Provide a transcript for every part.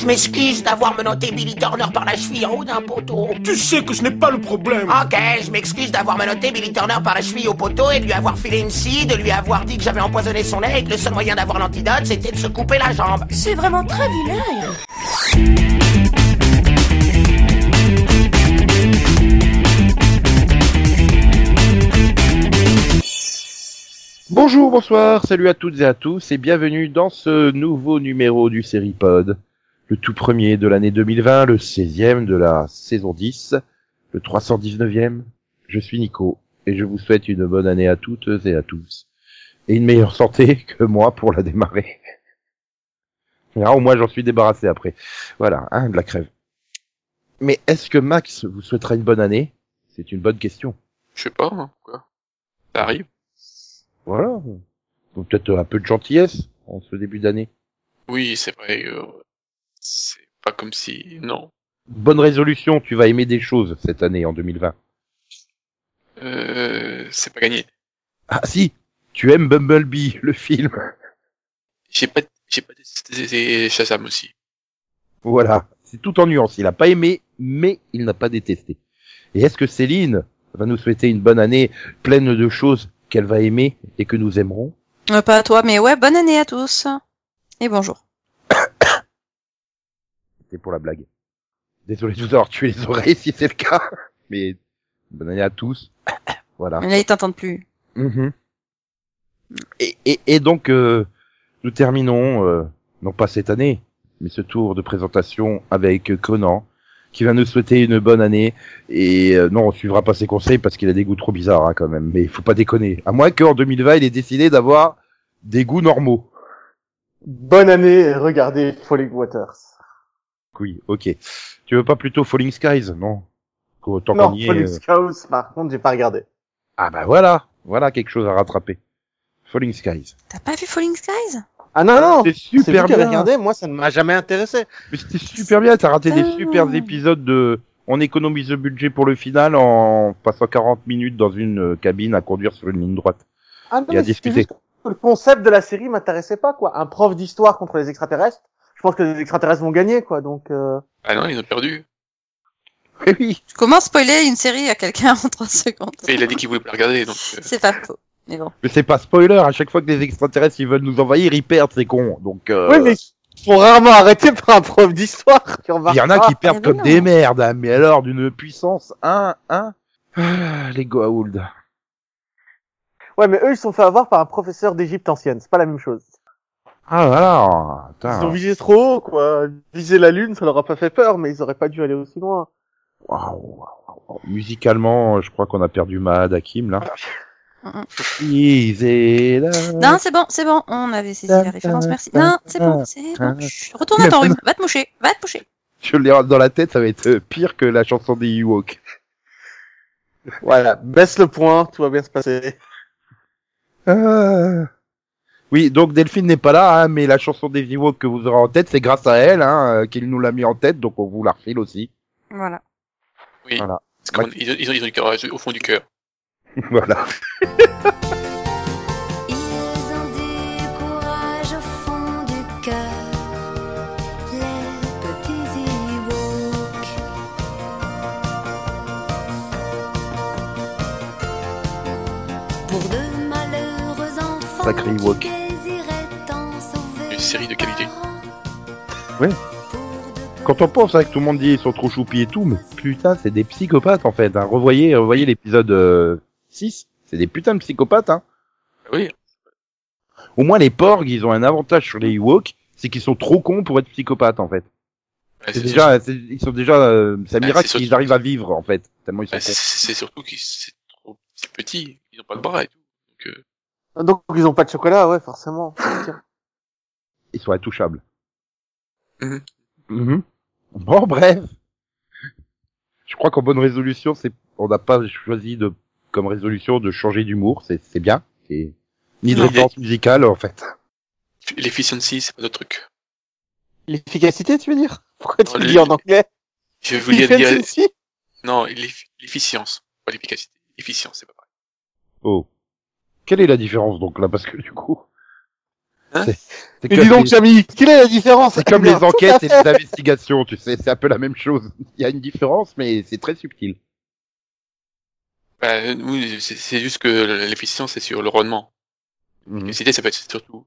Je m'excuse d'avoir menotté Billy Turner par la cheville en haut d'un poteau. Tu sais que ce n'est pas le problème. Ok, je m'excuse d'avoir menotté Billy Turner par la cheville au poteau et de lui avoir filé une scie, de lui avoir dit que j'avais empoisonné son lait et que le seul moyen d'avoir l'antidote c'était de se couper la jambe. C'est vraiment très vilain. Bonjour, bonsoir, salut à toutes et à tous et bienvenue dans ce nouveau numéro du Seripod. Le tout premier de l'année 2020, le 16e de la saison 10, le 319e. Je suis Nico et je vous souhaite une bonne année à toutes et à tous. Et une meilleure santé que moi pour la démarrer. Ah, au moins j'en suis débarrassé après. Voilà, hein, de la crève. Mais est-ce que Max vous souhaitera une bonne année? C'est une bonne question. Je sais pas, hein, quoi. Ça arrive. Voilà. Ou peut-être un peu de gentillesse en ce début d'année. Oui, c'est vrai. euh, c'est pas comme si... Non. Bonne résolution, tu vas aimer des choses cette année en 2020. Euh, c'est pas gagné. Ah si, tu aimes Bumblebee, le film. J'ai pas... J'ai pas testé Shazam aussi. Voilà, c'est tout en nuance. Il a pas aimé, mais il n'a pas détesté. Et est-ce que Céline va nous souhaiter une bonne année pleine de choses qu'elle va aimer et que nous aimerons? Euh, pas à toi, mais ouais, bonne année à tous. Et bonjour. C'est pour la blague. Désolé de vous avoir tué les oreilles si c'est le cas. Mais bonne année à tous. Voilà. Mais là, ils t'entendent plus. Mhm. Et, et, et donc, euh, nous terminons, euh, non pas cette année, mais ce tour de présentation avec Conan, qui va nous souhaiter une bonne année. Et euh, non, on suivra pas ses conseils parce qu'il a des goûts trop bizarres hein, quand même. Mais il faut pas déconner. À moins qu'en 2020, il ait décidé d'avoir des goûts normaux. Bonne année regardez Falling Waters. Oui, ok. Tu veux pas plutôt Falling Skies, non Autant non, y Falling euh, Skies, par contre, j'ai pas regardé. Ah bah voilà, voilà quelque chose à rattraper. Falling Skies. T'as pas vu Falling Skies? Ah non, non, C'est super bien. regardé, moi ça ne m'a jamais intéressé. Mais c'était super bien, t'as raté des super épisodes de... On économise le budget pour le final en passant 40 minutes dans une euh, cabine à conduire sur une ligne droite. Ah non, Et à mais c'était discuter. juste que le concept de la série m'intéressait pas, quoi. Un prof d'histoire contre les extraterrestres. Je pense que les extraterrestres vont gagner, quoi, donc euh... Ah non, ils ont perdu. Oui, oui. Comment spoiler une série à quelqu'un en 3 secondes Mais il a dit qu'il voulait pas la regarder, donc... euh, C'est pas faux. Mais bon. Mais c'est pas spoiler, à chaque fois que les extraterrestres ils veulent nous envahir, ils perdent, c'est con. Donc, euh, Oui, mais ils sont rarement arrêtés par un prof d'histoire. il y en a qui perdent mais comme non. des merdes, hein, mais alors d'une puissance, hein, hein. Ah, les Goa'uld. Ouais, mais eux, ils sont fait avoir par un professeur d'Égypte ancienne. C'est pas la même chose. Ah voilà, Ils ont visé trop haut, quoi. Viser la lune, ça leur a pas fait peur, mais ils auraient pas dû aller aussi loin. Waouh, waouh, waouh. Musicalement, je crois qu'on a perdu Mahad Hakim là. Non, c'est bon, c'est bon. On avait saisi la référence, merci. Non, c'est bon, c'est bon. Chut, Retourne dans ton rhume. Va te moucher. Va te moucher. Je l'ai dans la tête, ça va être pire que la chanson des Ewoks. Voilà, baisse le point, tout va bien se passer. Ah. Oui, donc Delphine n'est pas là, hein, mais la chanson des Ewoks que vous aurez en tête, c'est grâce à elle hein, euh, qu'il nous l'a mis en tête, donc on vous la refile aussi. Voilà. Oui. Voilà. Parce ils, ont, ils ont ils ont du cœur au fond du cœur. voilà. En sauver Une série de qualité. Ouais. Quand on pense hein, que tout le monde dit ils sont trop choupis et tout, mais putain, c'est des psychopathes en fait. Hein. Revoyez, revoyez l'épisode euh, 6, c'est des putains de psychopathes. Hein. Oui. Au moins les porgs, ils ont un avantage sur les Ewoks, c'est qu'ils sont trop cons pour être psychopathes en fait. Ouais, C'est déjà, c'est- ils sont déjà, euh, c'est un Ah, miracle qu'ils surtout- arrivent à vivre en fait, tellement ils sont Bah, c'est cons. c'est surtout qu'ils c'est trop c'est petit, ils ont pas de bras et tout. Donc, ils ont pas de chocolat, ouais, forcément. Ils sont intouchables. Mhm. Bon, bref. Je crois qu'en bonne résolution, c'est, on n'a pas choisi de, comme résolution de changer d'humour, c'est, c'est bien. C'est, ni de Non, référence musicale, en fait. l'efficiency, c'est pas notre truc. L'efficacité, tu veux dire? Pourquoi tu Oh, le dis en anglais? Je vais vous dire, non, l'eff- l'efficience, pas l'efficacité. L'efficience, c'est pas pareil. Oh. Quelle est la différence, donc, là? Parce que, du coup, C'est Mais comme dis donc, les- Camille, quelle est la différence? c'est comme les enquêtes et les investigations, tu sais, c'est un peu la même chose. Il y a une différence, mais c'est très subtil. Bah, oui, c'est c'est juste que l'efficience, c'est sur le rendement. Mhm. L'efficacité, ça peut être surtout.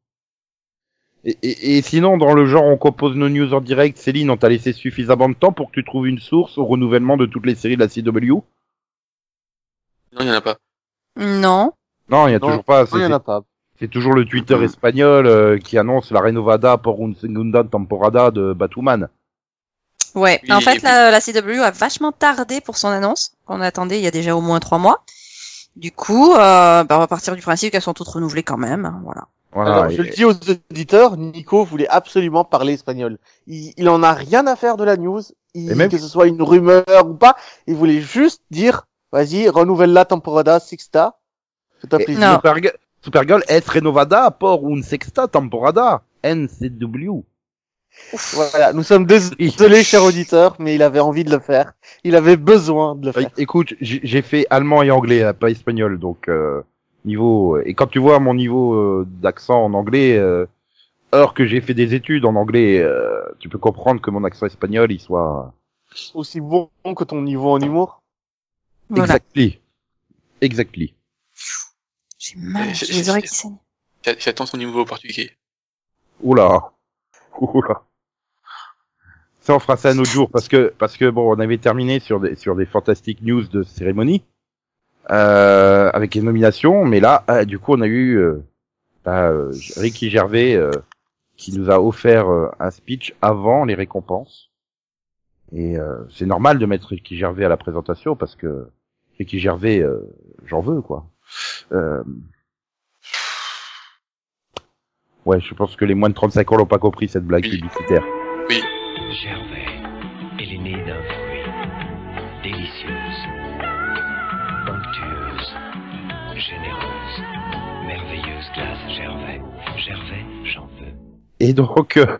Et, et, et sinon, dans le genre, on compose nos news en direct. Céline, on t'a laissé suffisamment de temps pour que tu trouves une source au renouvellement de toutes les séries de la CW Non, il y en a pas. Non. Non, il y a Non, toujours pas. Il y en a pas. c'est toujours le Twitter espagnol euh, qui annonce la renovada por un segunda temporada de Batwoman. Ouais. Oui, en fait, la, la CW a vachement tardé pour son annonce. On attendait il y a déjà au moins trois mois. Du coup, euh, bah, on va partir du principe qu'elles sont toutes renouvelées quand même. hein, Voilà. Voilà. Alors, je le dis aux auditeurs, Nico voulait absolument parler espagnol. Il, il en a rien à faire de la news, il, Et même- que ce soit une rumeur ou pas. Il voulait juste dire, vas-y, renouvelle la temporada Sixta. C'est un et- plaisir. Non. Supergirl, Supergirl es renovada por un sexta temporada. NCW. Voilà, nous sommes désolés, chers auditeurs, mais il avait envie de le faire. Il avait besoin de le Euh, faire. Écoute, j'ai fait allemand et anglais, hein, pas espagnol, donc euh, niveau. Et quand tu vois mon niveau euh, d'accent en anglais, euh, alors que j'ai fait des études en anglais, euh, tu peux comprendre que mon accent espagnol, il soit Aussi bon que ton niveau en humour. Voilà. exactly, exactly. J'ai mal. J'ai les oreilles qui saignent. J'a- J'attends son niveau portugais. Oula, oula. Ça, on fera ça un autre jour parce que parce que bon, on avait terminé sur des sur des fantastiques news de cérémonie euh, avec les nominations, mais là, euh, du coup, on a eu euh, bah, euh, Ricky Gervais euh, qui nous a offert euh, un speech avant les récompenses. Et euh, c'est normal de mettre Ricky Gervais à la présentation parce que Ricky Gervais, euh, j'en veux quoi. Euh, Ouais, je pense que les moins de 35 ans n'ont pas compris cette blague Oui. publicitaire. Gervais, elle est née d'un fruit. Délicieuse, onctueuse, généreuse, merveilleuse glace Gervais. Gervais, j'en veux. Et donc, euh,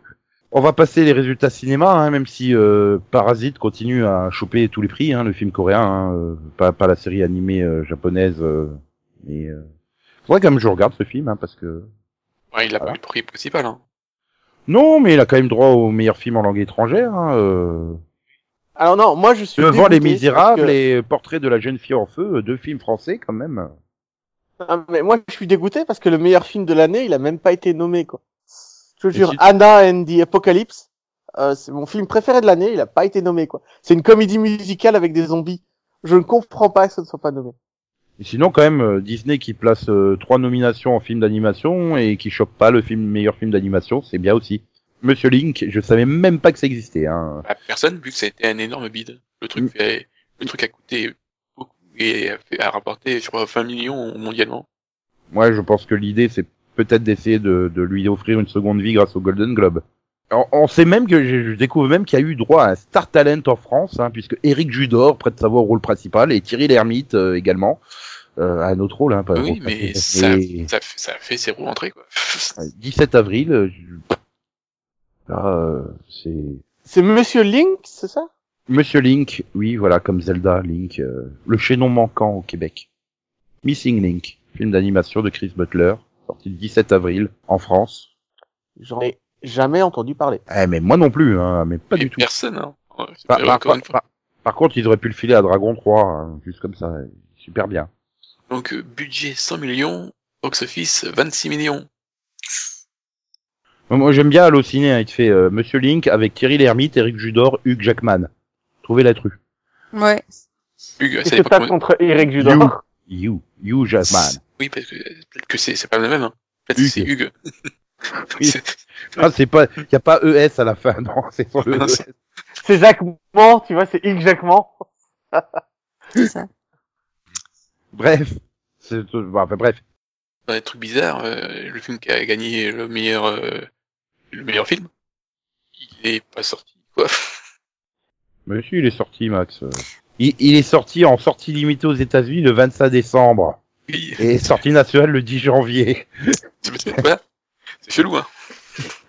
on va passer les résultats cinéma, hein, même si euh, Parasite continue à choper tous les prix, hein, le film coréen, hein, euh, pas, pas la série animée euh, japonaise. Mais euh, faudrait quand même que je regarde ce film, hein, parce que Ouais, il a Voilà. pas eu le prix principal, hein. non, mais il a quand même droit au meilleur film en langue étrangère. Hein, euh, Alors non, moi je suis devant Les Misérables que- et Portrait de la jeune fille en feu, deux films français quand même. Ah, mais moi je suis dégoûté parce que le meilleur film de l'année, il a même pas été nommé quoi. Je te jure, si- Anna and the Apocalypse, euh, c'est mon film préféré de l'année, il a pas été nommé quoi. C'est une comédie musicale avec des zombies. Je ne comprends pas que ça ne soit pas nommé. Et sinon, quand même, euh, Disney qui place euh, trois nominations en film d'animation et qui chope pas le film meilleur film d'animation, c'est bien aussi. Monsieur Link, je savais même pas que ça existait. Hein. Bah, personne, vu que ça a été un énorme bide. Le truc Mm. fait, le truc a coûté beaucoup et a, fait, a rapporté, je crois, 20 millions mondialement. Moi, je pense que l'idée, c'est peut-être d'essayer de, de lui offrir une seconde vie grâce au Golden Globe. On, on sait même que je, je découvre même qu'il y a eu droit à un Star Talent en France, hein, puisque Eric Judor prête sa voix au rôle principal et Thierry Lhermitte euh, également euh, à un autre rôle. Hein, pas oui, mais ça, ça, fait- ça a fait ses roues entrées, quoi. 17 avril. euh, je- Là, euh, c'est C'est Monsieur Link, c'est ça? Monsieur Link, oui, voilà, comme Zelda, Link, euh, le chaînon manquant au Québec. Missing Link, film d'animation de Chris Butler, sorti le 17 avril en France. J'en ai jamais entendu parler. Eh, mais moi non plus, hein, mais pas Et du tout. Personne, hein. Ouais, c'est Par, par- encore une par- fois. par- contre, ils auraient pu le filer à Dragon 3, hein, juste comme ça, super bien. Donc, euh, budget 100 millions, box-office 26 millions. Moi, j'aime bien Allociné, hein, il te fait euh, Monsieur Link avec Thierry Lhermitte, Eric Judor, Hugh Jackman. Trouvez la true. Ouais. Hugues, ça t'as comment- contre Eric Judor You, you Jackman. Oui, parce que peut-être que c'est pas le même, hein. Peut-être que Hugues. c'est Hugues. Oui. C'est- Ah, c'est pas, y a pas ES à la fin, non, c'est sur le ES. c'est- Mant, tu vois, c'est Yves Jacques Mant. C'est ça. Bref. C'est, bon, enfin, bref. Dans des trucs bizarres, euh, le film qui a gagné le meilleur, euh, le meilleur film, il est pas sorti, quoi. Monsieur, il est sorti, Max. Il, il est sorti en sortie limitée aux États-Unis le 25 décembre Oui, et sortie nationale le 10 janvier. voilà. C'est chelou, hein.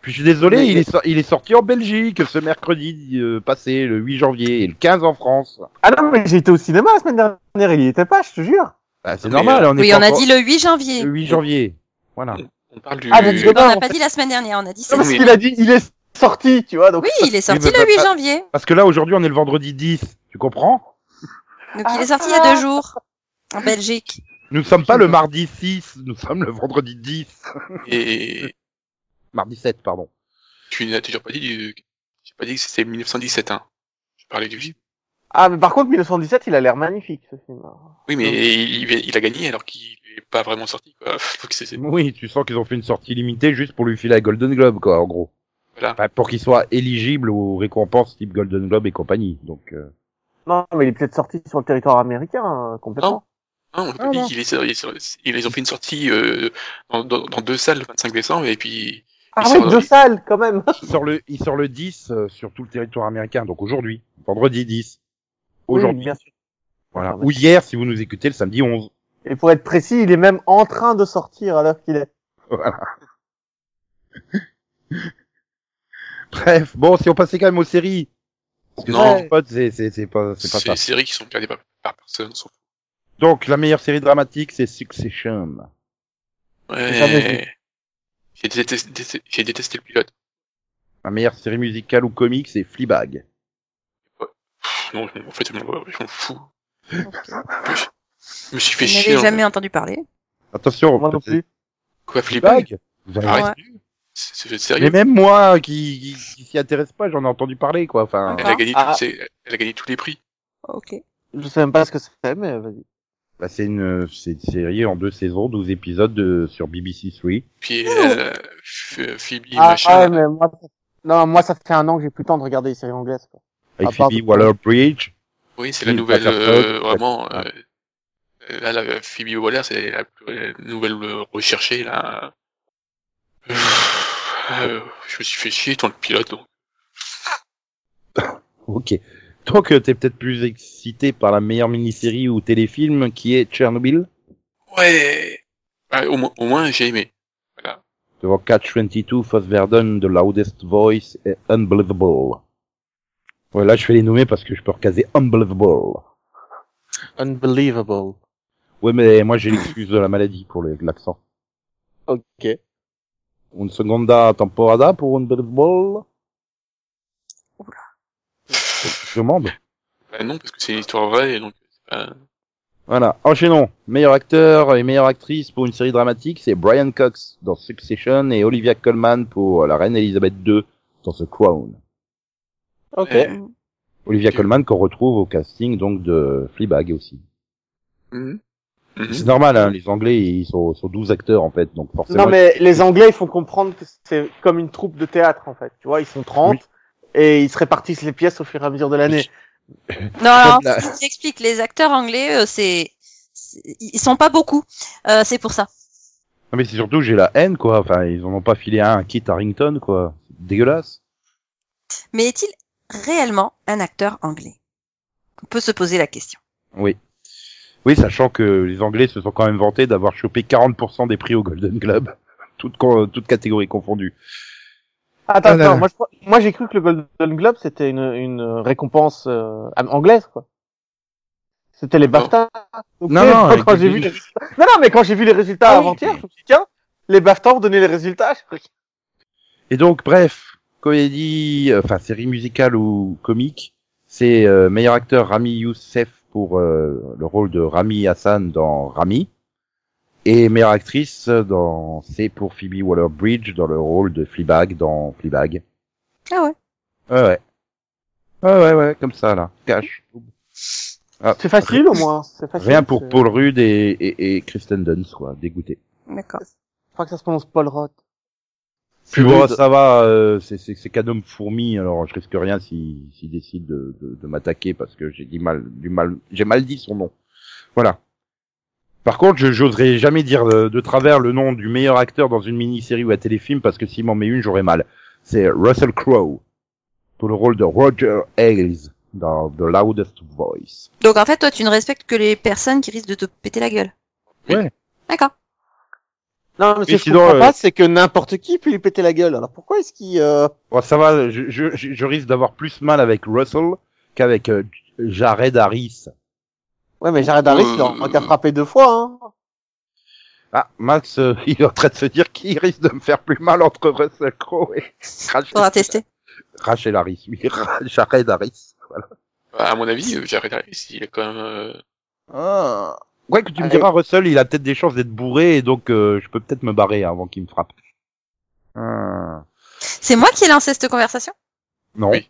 Puis je suis désolé, Mais- il, est il est sorti en Belgique ce mercredi euh, passé, le 8 janvier, et le 15 en France. Ah non, mais j'ai été au cinéma la semaine dernière, il y était pas, je te jure. Bah, c'est normal, on est Oui, on a dit le 8 janvier. le 8 janvier. Voilà. On parle du. Ah, James On Gunn, n'a pas fait. dit la semaine dernière, on a dit Non, c'est parce mais- qu'il a dit, il est sorti, tu vois, donc. Oui, il est sorti mais le 8 pas- janvier. Parce que là, aujourd'hui, on est le vendredi 10. Tu comprends? Donc il est sorti il y a deux jours. En Belgique. Nous ne sommes pas le mardi 6, nous sommes le vendredi 10. Et Mardi 7, pardon. tu n'as toujours pas dit du... J'ai pas dit que c'était 1917, hein. Je parlais du film. Ah, mais par contre, 1917, il a l'air magnifique, ce film. Oui, mais il, il- il a gagné alors qu'il est pas vraiment sorti, quoi. Donc c'est, c'est- Oui, tu sens qu'ils ont fait une sortie limitée juste pour lui filer la Golden Globe, quoi, en gros. Voilà. Enfin, pour qu'il soit éligible aux récompenses type Golden Globe et compagnie. Donc, euh, Non, mais il est peut-être sorti sur le territoire américain, euh, complètement. Non, on a Ah, dit non. il est- ils ils ont fait une sortie euh, dans, dans, dans deux salles le 25 décembre et puis Ah ouais, deux salles, quand même. il sort le, il sort le 10 euh, sur tout le territoire américain. Donc aujourd'hui, vendredi 10. Oui, Aujourd'hui. bien sûr. voilà. Ah. Ou hier, si vous nous écoutez, le samedi 11. Et pour être précis, il est même en train de sortir à l'heure qu'il est. Voilà. Bref, bon, si on passait quand même aux séries. Parce que Non. C'est, c'est, c'est pas, c'est c'est pas ça. des séries qui sont regardées par, par personne. on s'en fout. Donc, la meilleure série dramatique, c'est Succession. Ouais. J'ai détesté, détesté- j'ai détesté le pilote. La meilleure série musicale ou comique, c'est Fleabag. Pff, Non, je en fait, je m'en je fous. Je me suis fait Je chier. en jamais fait. entendu parler. Attention, Moi non plus. Quoi, Fleabag Fleabag Vous avez Arrête. retenu C'est c'est Mais sérieux. même moi, qui, qui, qui s'y intéresse pas, j'en ai entendu parler, quoi. Enfin, Elle a gagné, Ah. elle a gagné tous les prix. Ok. Je sais même pas ce que c'est, mais vas-y. Bah, c'est une, c'est une série en deux saisons, 12 épisodes de, sur BBC 3. Puis euh, Ph- Phoebe, Ah, machin. ah ouais, mais moi, non, moi, ça fait un an que j'ai plus le temps de regarder les séries anglaises, quoi. Avec À Phoebe Waller-Bridge. Oui, c'est la nouvelle, euh, vraiment. ouais. euh, là, la Phoebe Waller, c'est la, la nouvelle euh, recherchée, là. Euh, je me suis fait chier dans le pilote, donc. Ok. Donc, euh, t'es peut-être plus excité par la meilleure mini-série ou téléfilm qui est Tchernobyl, Ouais. Ouais, au, moins, au moins, j'ai aimé. Voilà. devant Catch 22, Foss Verdon, The Loudest Voice et Unbelievable. Ouais, là, je fais les nommer parce que je peux recaser Unbelievable. Unbelievable. Ouais, mais moi, j'ai l'excuse de la maladie pour l'accent. Ok. Une seconda temporada pour Unbelievable. Je demande. Bah, non, parce que c'est une histoire vraie, donc c'est pas... Voilà, enchaînons. Meilleur acteur et meilleure actrice pour une série dramatique, c'est Brian Cox dans Succession et Olivia Colman pour la reine Elisabeth II dans The Crown. Ok. Olivia Ok. Colman qu'on retrouve au casting donc de Fleabag aussi. Mhm. Mhm. C'est normal, hein, les Anglais ils sont, sont 12 acteurs en fait, donc forcément. Non, mais les Anglais, il faut comprendre que c'est comme une troupe de théâtre, en fait. Tu vois, ils sont 30 Oui. Et ils se répartissent les pièces au fur et à mesure de l'année. Non, alors, la- je vous explique, les acteurs anglais, euh, c'est, ils sont pas beaucoup. Euh, c'est pour ça. Non, mais c'est surtout j'ai la haine quoi. Enfin, ils en ont pas filé un à Kit Harrington quoi. C'est dégueulasse. Mais est-il réellement un acteur anglais? On peut se poser la question. Oui. Oui, sachant que les Anglais se sont quand même vantés d'avoir chopé 40% des prix au Golden Globe, toutes catégories confondues. Attends, Ah là attends, là. moi, je crois- moi j'ai cru que le Golden Globe c'était une, une récompense euh, anglaise, quoi. C'était les. BAFTA. Ok, Non, non, quand j'ai vu les. Non, non, mais quand j'ai vu les résultats Ah avant-hier, je me suis dit, tiens, les BAFTA ont donné les résultats. Et donc, bref, comédie, euh, enfin série musicale ou comique, c'est euh, meilleur acteur Rami Youssef pour euh, le rôle de Rami Hassan dans Rami, et meilleure actrice dans c'est pour Phoebe Waller-Bridge dans le rôle de Fleabag dans Fleabag. Ah ouais. Ouais ouais. Ouais ouais ouais, comme ça là, cash. Ah, C'est facile au moins. C'est facile. Rien pour C'est- Paul Rudd et, et, et Kristen Dunst quoi, dégoûté. D'accord. Je crois que ça se prononce Paul Roth. Puis bon, ça va, euh, c'est c'est c'est cadeau fourmi, alors je risque rien s'il s'il décide de, de, de m'attaquer parce que j'ai dit mal, du mal, j'ai mal dit son nom. Voilà. Par contre, je j'oserais jamais dire de, de travers le nom du meilleur acteur dans une mini-série ou un téléfilm parce que s'il m'en met une, j'aurais mal. C'est Russell Crowe pour le rôle de Roger Ailes dans The Loudest Voice. Donc en fait, toi, tu ne respectes que les personnes qui risquent de te péter la gueule. Ouais. D'accord. Non, mais ce que je sinon, comprends euh, pas, c'est que n'importe qui peut lui péter la gueule. Alors pourquoi est-ce qu'il... Euh... Bon, ça va, je, je, je je risque d'avoir plus mal avec Russell qu'avec euh, Jared Harris. Ouais, mais Jared Harris, il Euh, en a qu'à frapper deux fois. Hein. Ah, Max, euh, il est en train de se dire qu'il risque de me faire plus mal entre Russell Crowe et Rachel, Faudra tester. Rachel Harris. Oui, Jared Harris. Voilà. À mon avis, euh, Jared Harris, il est quand même... euh, Ah. Ouais, que tu me diras, Russell, il a peut-être des chances d'être bourré, et donc euh, je peux peut-être me barrer avant qu'il me frappe. Ah. C'est moi qui ai lancé cette conversation? Non. Oui.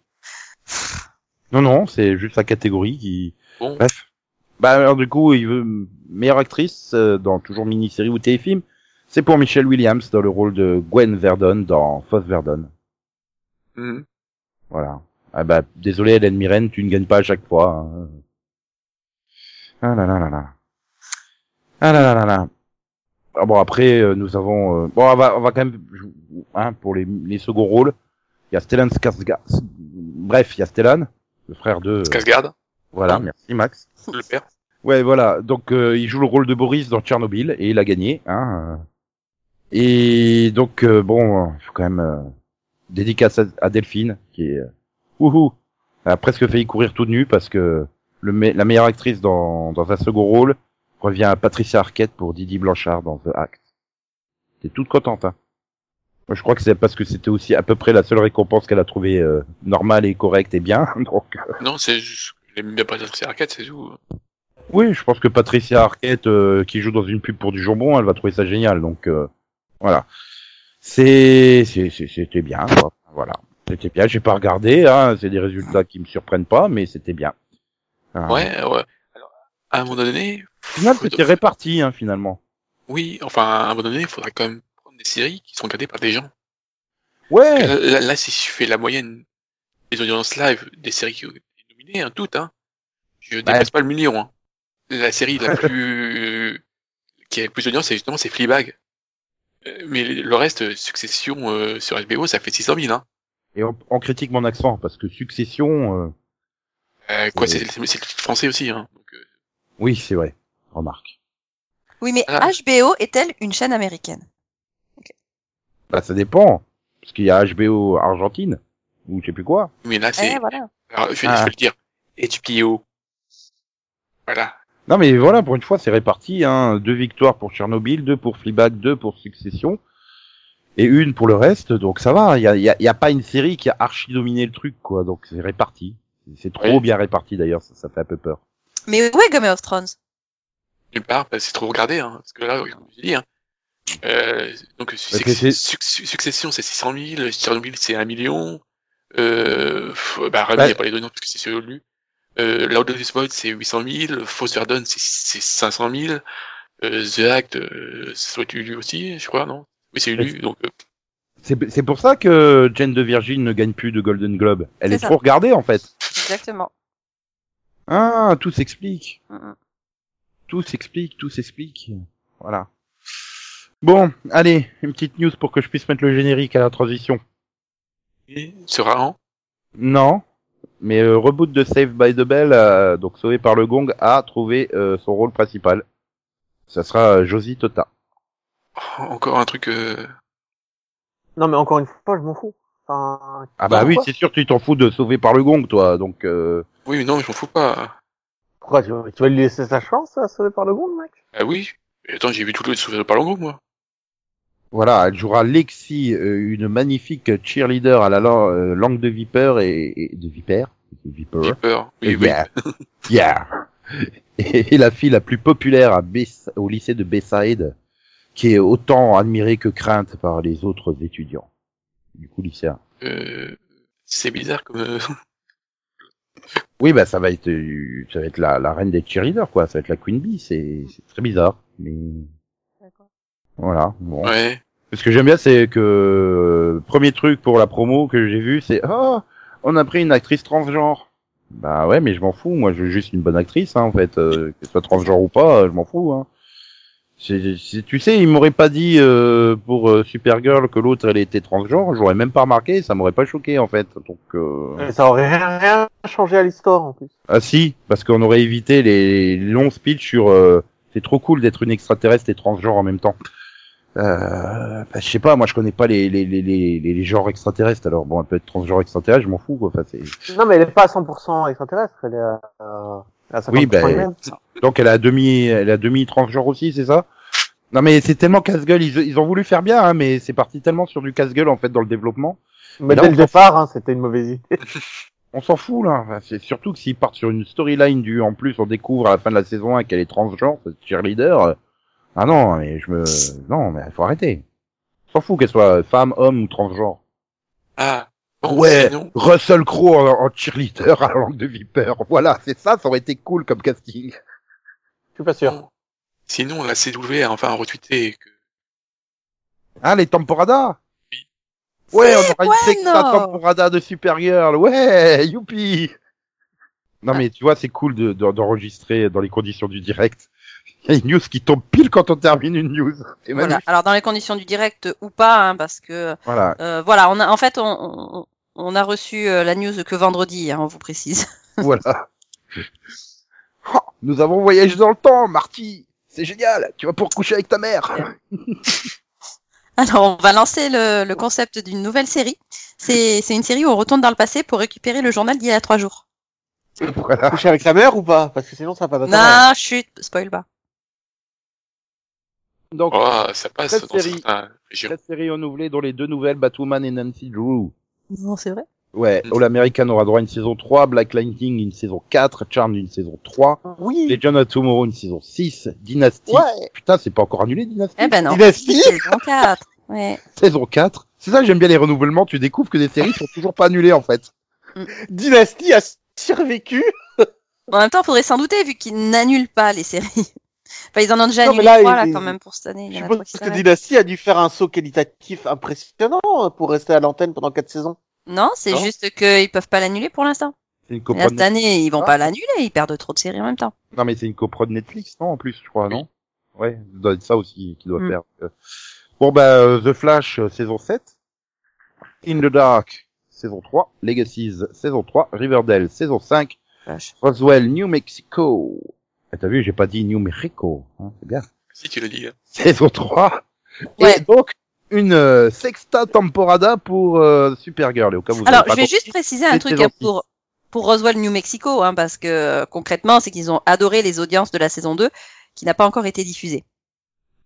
Non, non, c'est juste la catégorie qui... Bon, Bref. Bah alors du coup, il veut meilleure actrice euh, dans toujours mini-série ou téléfilm. C'est pour Michelle Williams dans le rôle de Gwen Verdon dans Foss Verdon. mhm. Voilà. Ah bah désolé Hélène Mirren, tu ne gagnes pas à chaque fois. hein. Ah là là là là. Ah là là là là. Ah bon après euh, nous avons euh, bon on va on va quand même hein, pour les les seconds rôles. Il y a Stellan Skarsgård. Bref, il y a Stellan, le frère de Skarsgård, voilà, merci Max. le père. Ouais, voilà. Donc, euh, il joue le rôle de Boris dans Tchernobyl et il a gagné. Hein. Et donc, euh, bon, il faut quand même euh, dédicace à, à Delphine qui est, euh, wouhou, elle a presque failli courir tout nu parce que le me- la meilleure actrice dans, dans un second rôle revient à Patricia Arquette pour Didi Blanchard dans The Act. T'es toute contente, hein. Moi, je crois que c'est parce que c'était aussi à peu près la seule récompense qu'elle a trouvée euh, normale et correcte et bien. Donc, euh, Non, c'est juste... J'aime bien Patricia Arquette, c'est tout. Oui, je pense que Patricia Arquette, euh, qui joue dans une pub pour du jambon, elle va trouver ça génial. Donc euh, voilà, c'est c'était bien. quoi. Voilà, c'était bien. J'ai pas regardé. Hein, c'est des résultats qui me surprennent pas, mais c'était bien. Ah. Ouais, ouais. Alors, à un moment donné... Final, c'était réparti hein, finalement. Oui, enfin, à un moment donné, il faudrait quand même prendre des séries qui sont regardées par des gens. Ouais. Là, là, là, si je fais la moyenne des audiences live des séries qui nominées, hein, toutes, hein, je dépasse pas le million. Hein. La série la plus qui a le plus d'audience, c'est justement c'est Fleabag. Euh, Mais le reste, Succession euh, sur HBO, ça fait 600 000. Hein. Et on, on critique mon accent parce que Succession, euh, Euh, quoi, c'est le titre français aussi. Hein. Donc, euh, oui, c'est vrai. Remarque. Oui, mais Ah. HBO est-elle une chaîne américaine? Bah ça dépend, parce qu'il y a HBO Argentine ou je sais plus quoi. mais là, c'est. Eh, voilà. Alors, je, vais, Ah. je vais le dire. HBO. Voilà. Non mais voilà, pour une fois, c'est réparti. Hein. Deux victoires pour Tchernobyl, deux pour Fleabag, deux pour Succession, et une pour le reste. Donc ça va. Il y a, il y a- y a pas une série qui a archi dominé le truc, quoi. Donc c'est réparti. C'est trop Oui. bien réparti d'ailleurs. Ça, ça fait un peu peur. Mais où est Game of Thrones Nulle part, bah, c'est trop regardé. Hein, parce que là, comme je dis, hein, euh, donc Suc- Succession, c'est 600 000. Tchernobyl, c'est 1 million. Euh, bah, Ouais. il n'y a pas les données parce que c'est sur lui. Euh, Loud of Void, c'est 800 000. Foss Verdon, c'est c'est 500 000. Euh, The Act, euh, ça doit être Ulu aussi, je crois, non? Oui, c'est Ulu, donc, euh, C'est c'est pour ça que Jane de Virgin ne gagne plus de Golden Globe. Elle est ça. trop regardée en fait. Exactement. Ah, tout s'explique. Tout s'explique, tout s'explique. Voilà. Bon, allez, une petite news pour que je puisse mettre le générique à la transition. Sera en. Non, mais euh, reboot de Save by the Bell, euh, donc sauvé par le gong, a trouvé euh, son rôle principal. Ça sera euh, Josie Tota. Encore un truc, euh, Non, mais encore une fois, je m'en fous. Enfin, Ah bah oui, c'est sûr, tu t'en fous de sauver par le gong, toi. Donc euh, oui, mais non, je m'en fous pas. Pourquoi tu, vas- tu vas lui laisser sa chance à sauver par le gond, mec? Ah oui. Mais Attends, j'ai vu tout le souvenir par l'angle, moi. Voilà, elle jouera Lexi, euh, une magnifique cheerleader à la euh, langue de vipère et, et- de vipère, peur. Oui, Et oui. yeah. Yeah. Et la fille la plus populaire à Bess- au lycée de Bayside, qui est autant admirée que crainte par les autres étudiants. Du coup, lycéen. Euh, c'est bizarre comme, euh, Oui, bah ça va être, ça va être la, la reine des cheerleaders, quoi. Ça va être la Queen Bee. C'est, c'est très bizarre, mais voilà. Bon. ouais. Ce que j'aime bien, c'est que euh, premier truc pour la promo que j'ai vu, c'est oh, on a pris une actrice transgenre. Bah ouais, mais je m'en fous. Moi, je veux juste une bonne actrice, hein, en fait, euh, que ce soit transgenre ou pas, je m'en fous. Hein. C'est- c'est- tu sais, ils m'auraient pas dit euh, pour euh, Supergirl que l'autre elle était transgenre, j'aurais même pas remarqué, ça m'aurait pas choqué en fait. Donc euh... Ça aurait rien, rien changé à l'histoire, en plus. ah si, parce qu'on aurait évité les longs speeches sur euh, c'est trop cool d'être une extraterrestre et transgenre en même temps. Euh, bah, je sais pas, moi je connais pas les, les, les, les, les- genres extraterrestres, alors bon, elle peut être transgenre extraterrestre, je m'en fous quoi. Enfin, c'est... Non, mais elle est pas à 100% extraterrestre, elle est à, à à 50% Oui, ben, humaine. Donc elle a demi, elle a demi transgenre aussi, c'est ça? Non mais c'est tellement casse-gueule, ils, ils ont voulu faire bien, hein, mais c'est parti tellement sur du casse-gueule en fait dans le développement. Mais Là, dès le départ, hein, c'était une mauvaise idée. On s'en fout là. Enfin, c'est surtout que s'ils partent sur une storyline du, en plus on découvre à la fin de la saison 1 qu'elle est transgenre, cette cheerleader. Ah non, mais je me, non mais faut arrêter. S'en fout qu'elle soit femme, homme ou transgenre. Ah. Bon, ouais, Russell Crowe en, en cheerleader à la langue de vipère. Voilà, c'est ça, ça aurait été cool comme casting. Je suis pas sûr. sinon, la CW a enfin retweeté que Ah, les temporadas Oui. Ouais, on aura une sexta temporada de Supergirl. Ouais, youpi Non mais tu vois, c'est cool de- de- d'enregistrer dans les conditions du direct. Il y a une news qui tombe pile quand on termine une news. C'est Voilà. Alors dans les conditions du direct ou pas, hein, parce que Voilà. euh, voilà, on a en fait on, on, on a reçu euh, la news que vendredi, hein, on vous précise. voilà. Oh, nous avons voyagé dans le temps, Marty. C'est génial. Tu vas pour coucher avec ta mère. Alors on va lancer le, le concept d'une nouvelle série. C'est c'est une série où on retourne dans le passé pour récupérer le journal d'il y a trois jours. voilà. Coucher avec sa mère ou pas? Parce que sinon ça va pas. Non, chut, spoil pas. Donc, oh, ça passe Cette dans série. certains série renouvelée dont les deux nouvelles, Batwoman et Nancy Drew. Non, c'est vrai. Ouais, Mm. All American aura droit à une saison 3, Black Lightning une saison 4, Charmed une saison 3, Oui. Legend of Tomorrow une saison 6, Dynasty. Ouais. Putain, c'est pas encore annulé Dynasty? Eh ben non. Dynasty? Saison 4. Ouais. Saison 4. C'est ça, j'aime bien les renouvellements, tu découvres que des séries sont toujours pas annulées en fait. Dynasty a survécu. En même temps, faudrait s'en douter vu qu'ils n'annulent pas les séries. Enfin, ils en ont déjà Non, annulé là, trois là quand même pour cette année. Il Je y en a que. Dynasty a dû faire un saut qualitatif impressionnant pour rester à l'antenne pendant quatre saisons. Non, c'est juste qu'ils peuvent pas l'annuler pour l'instant. C'est une Et Là, cette année, ils vont Ah. pas l'annuler, ils perdent trop de séries en même temps. Non mais c'est une coprode Netflix, non en plus, je crois, Oui. non? Ouais, ça doit être ça aussi qui doit Mm. faire. euh. Bon bah euh, The Flash euh, saison 7, In the Dark saison 3, Legacies saison 3, Riverdale saison 5, Vache. Roswell New Mexico. Ah, T'as vu, j'ai pas dit New Mexico, hein, c'est bien. Si tu le dis. hein. Saison 3. Ouais. Et donc une euh, sexta temporada pour euh, Supergirl. Et au cas où vous Alors, je vais compris, juste préciser un truc hein, pour pour Roswell, New Mexico, hein, parce que euh, concrètement, c'est qu'ils ont adoré les audiences de la saison 2 qui n'a pas encore été diffusée.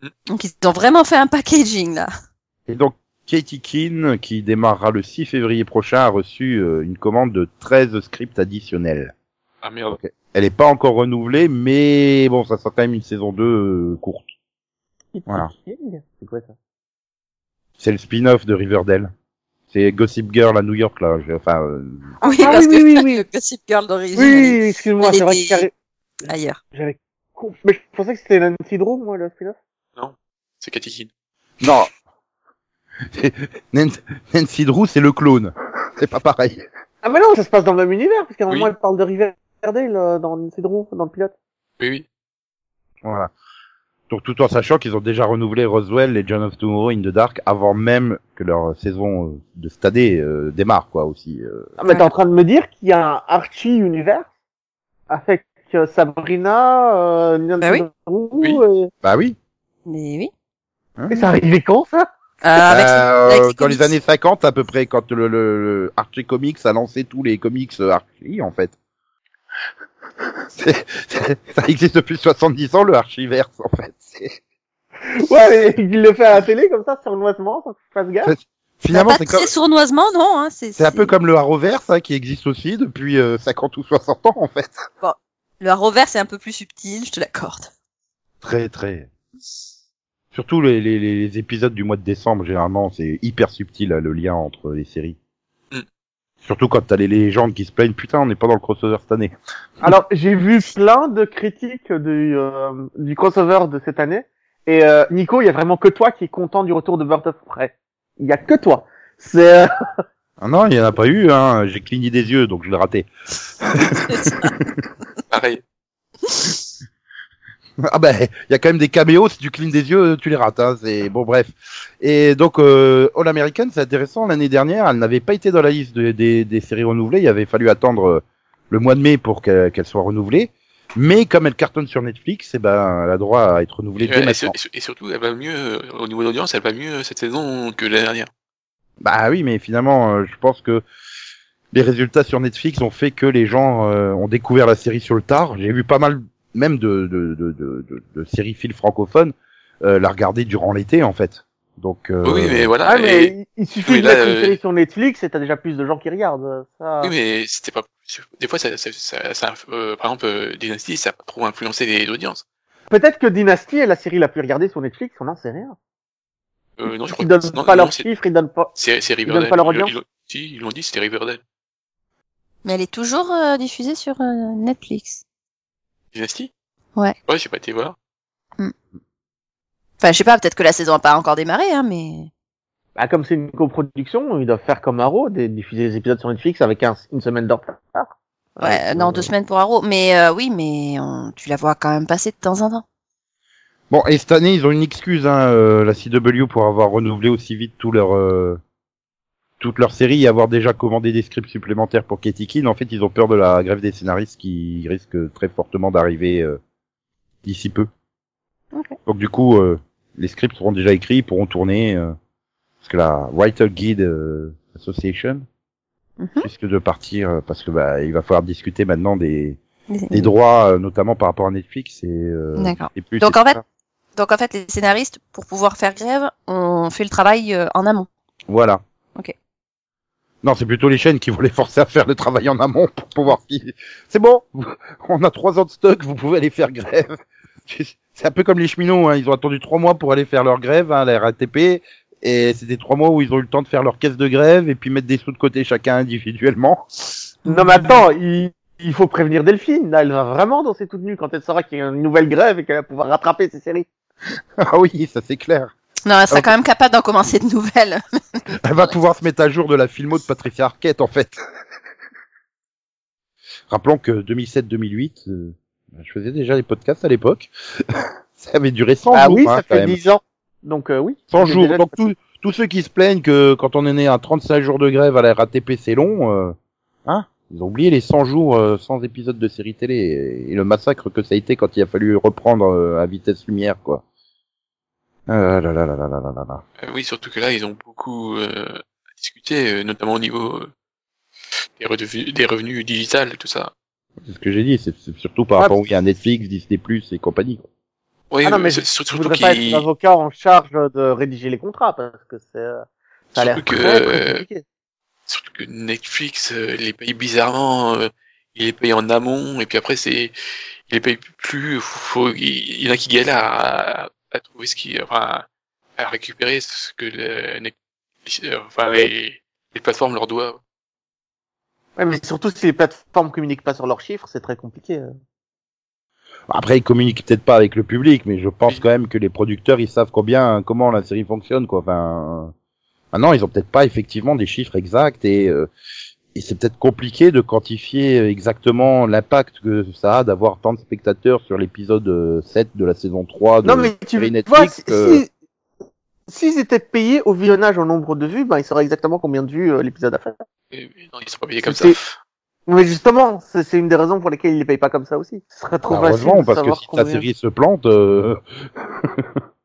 Mm. Donc ils ont vraiment fait un packaging là. Et donc, Katie Keane, qui démarrera le 6 février prochain, a reçu euh, une commande de 13 scripts additionnels. Ah merde. Elle est pas encore renouvelée, mais bon, ça sera quand même une saison 2 euh, courte. Voilà. C'est quoi ça? C'est le spin-off de Riverdale. C'est Gossip Girl à New York, là. Je- Enfin, euh, oui, ah parce oui, que oui, oui, Gossip Girl d'origine Oui, oui, oui, excuse-moi, c'est vrai était- que ailleurs. j'avais con- Mais je pensais que c'était Nancy Drew, moi, le spin-off. C'est Cathy Keane. non. Nancy, Nancy Drew, c'est le clone. C'est pas pareil. Ah, mais non, ça se passe dans le même univers, parce qu'à un Oui. moment, elle parle de Riverdale euh, dans Drew, dans le pilote. Oui, oui. Voilà. Donc tout en sachant qu'ils ont déjà renouvelé Roswell et John of Tomorrow in the Dark avant même que leur saison euh, de cette année euh, démarre, quoi, aussi. euh. Ah, mais t'es en train de me dire qu'il y a un Archie univers avec euh, Sabrina, euh, Bah oui. Drew, Oui. et... Bah oui. Mais oui. Hein et ça arrivait quand, ça? Euh, avec, Euh, avec dans les années 50 à peu près, quand le, le, le Archie Comics a lancé tous les comics Archie, en fait. C'est- c'est- ça existe depuis 70 ans, le Archiverse, en fait. C'est- Ouais, mais il le fait à la télé, comme ça, sournoisement, sans que je fasse gaffe. Finalement, pas c'est très comme... sournoisement, non. Hein, c'est C'est un peu comme le Arrowverse, hein, qui existe aussi depuis euh, 50 ou 60 ans, en fait. Le Arrowverse est un peu plus subtil, je te l'accorde. Très, très. Surtout les, les, les épisodes du mois de décembre, généralement, c'est hyper subtil, là, le lien entre les séries. Surtout quand t'as les légendes qui se plaignent, putain, on n'est pas dans le crossover cette année. Alors, j'ai vu plein de critiques du, euh, du crossover de cette année. Et euh, Nico, il y a vraiment que toi qui est content du retour de Bird of Prey. Il y a que toi. C'est... euh, Ah non, il y en a pas eu, hein. J'ai cligné des yeux, donc je l'ai raté. Pareil. Ah ben, il y a quand même des caméos, si tu clignes des yeux, tu les rates, hein. C'est bon, bref. Et donc, euh, All American, c'est intéressant. L'année dernière, elle n'avait pas été dans la liste de- des, des séries renouvelées. Il avait fallu attendre euh, le mois de mai pour qu'elle qu'elle soit renouvelée. Mais comme elle cartonne sur Netflix, eh ben, elle a droit à être renouvelée Et, dès et sur- maintenant. et sur- et surtout, elle va mieux, euh, au niveau d'audience, elle va mieux cette saison que l'année dernière. Bah oui, mais finalement, euh, je pense que les résultats sur Netflix ont fait que les gens euh, ont découvert la série sur le tard. J'ai vu pas mal, même de, de, de, de, de, séries fil francophones, euh, la regarder durant l'été en fait. Donc euh, Oui, mais voilà. Ah, mais et- il- suffit mais de là, mettre une euh, série sur Netflix et t'as déjà plus de gens qui regardent. Ça... Oui, mais c'était pas. Des fois, ça, ça, ça, ça- euh, par exemple, euh, Dynasty, ça a trop influencé les audiences. Peut-être que Dynasty est la série la plus regardée sur Netflix, on n'en sait rien. Euh, non, je crois Ils donnent non, pas non, leurs chiffres, ils donnent pas. C'est c'est donnent Riverdale. pas leur Ils- audience ils l'ont- Si, ils l'ont dit, c'était Riverdale. Mais elle est toujours euh, diffusée sur euh, Netflix. Dynasty? Ouais. Ouais, j'ai pas été voir. Enfin, je sais pas, peut-être que la saison a pas encore démarré, hein, mais... Bah, comme c'est une coproduction, ils doivent faire comme Arrow, diffuser des épisodes sur Netflix avec un- une semaine de retard. Ouais, Avec, non, euh, deux semaines pour Arrow. Mais euh, oui, mais on- tu la vois quand même passer de temps en temps. Bon, et cette année, ils ont une excuse, hein, euh, la CW, pour avoir renouvelé aussi vite tout leur, euh, toute leur série et avoir déjà commandé des scripts supplémentaires pour Katie. En fait, ils ont peur de la grève des scénaristes qui risque très fortement d'arriver euh, d'ici peu. Donc du coup, euh, les scripts seront déjà écrits, ils pourront tourner, euh, parce que la Writer Guide euh, Association Mhm. risque de partir, euh, parce que bah, il va falloir discuter maintenant des, des droits, euh, notamment par rapport à Netflix et, euh, plus. Donc et en fait, ça. donc en fait, les scénaristes, pour pouvoir faire grève, on fait le travail euh, en amont. Voilà. Ok. Non, c'est plutôt les chaînes qui vont les forcer à faire le travail en amont pour pouvoir. C'est bon, on a trois ans de stock, vous pouvez aller faire grève. C'est un peu comme les cheminots, hein. ils ont attendu trois mois pour aller faire leur grève, hein, la RATP, et c'était trois mois où ils ont eu le temps de faire leur caisse de grève et puis mettre des sous de côté chacun individuellement. Non, mais attends, il, il faut prévenir Delphine. Là, elle va vraiment danser toute nue quand elle saura qu'il y a une nouvelle grève et qu'elle va pouvoir rattraper ses séries. ah oui, ça c'est clair. Non, elle sera quand même capable d'en commencer de nouvelles. Elle va pouvoir se mettre à jour de la filmo de Patricia Arquette en fait. Rappelons que 2007-2008, euh, je faisais déjà les podcasts à l'époque. ça avait duré 100 ah jours. oui, hein, ça fait même. 10 ans. Donc euh, oui. 100 J'ai jours. Donc tous- tous ceux qui se plaignent que quand on est né à 35 jours de grève à la RATP c'est long, euh, hein Ils ont oublié les 100 jours euh, sans épisode de série télé et, et le massacre que ça a été quand il a fallu reprendre euh, à vitesse lumière quoi. Ah là là là là là là là. Euh, oui, surtout que là, ils ont beaucoup euh, à discuter, euh, notamment au niveau euh, des, revenus, des revenus digitales, tout ça. C'est ce que j'ai dit, c'est surtout par rapport à Netflix, Disney Plus et compagnie. Oui, ah non, mais je, surtout je voudrais pas être l'avocat en charge de rédiger les contrats parce que c'est ça a l'air compliqué. surtout que Netflix les paye bizarrement, il les paye en amont et puis après c'est il les paye plus, faut, il, y en a qui galèrent à, à trouver ce qui, enfin, à récupérer ce que le, Netflix- euh, enfin, les, les plateformes leur doivent. Ouais, mais surtout si les plateformes communiquent pas sur leurs chiffres, c'est très compliqué. euh. Après, ils communiquent peut-être pas avec le public, mais je pense Oui. quand même que les producteurs, ils savent combien, comment la série fonctionne, quoi. Enfin, maintenant, ils ont peut-être pas effectivement des chiffres exacts et, euh, et c'est peut-être compliqué de quantifier exactement l'impact que ça a d'avoir tant de spectateurs sur l'épisode euh, 7 de la saison 3 de Non, mais tu série vois, Netflix. si, euh, si- s'ils étaient payés au visionnage en nombre de vues, ben, ils sauraient exactement combien de vues euh, l'épisode a fait. Non, ils sont pas payés comme ça. Mais justement, c'est une des raisons pour lesquelles ils les payent pas comme ça aussi. Ce serait trop bah, facile heureusement, de parce que si ta combien... série se plante, euh,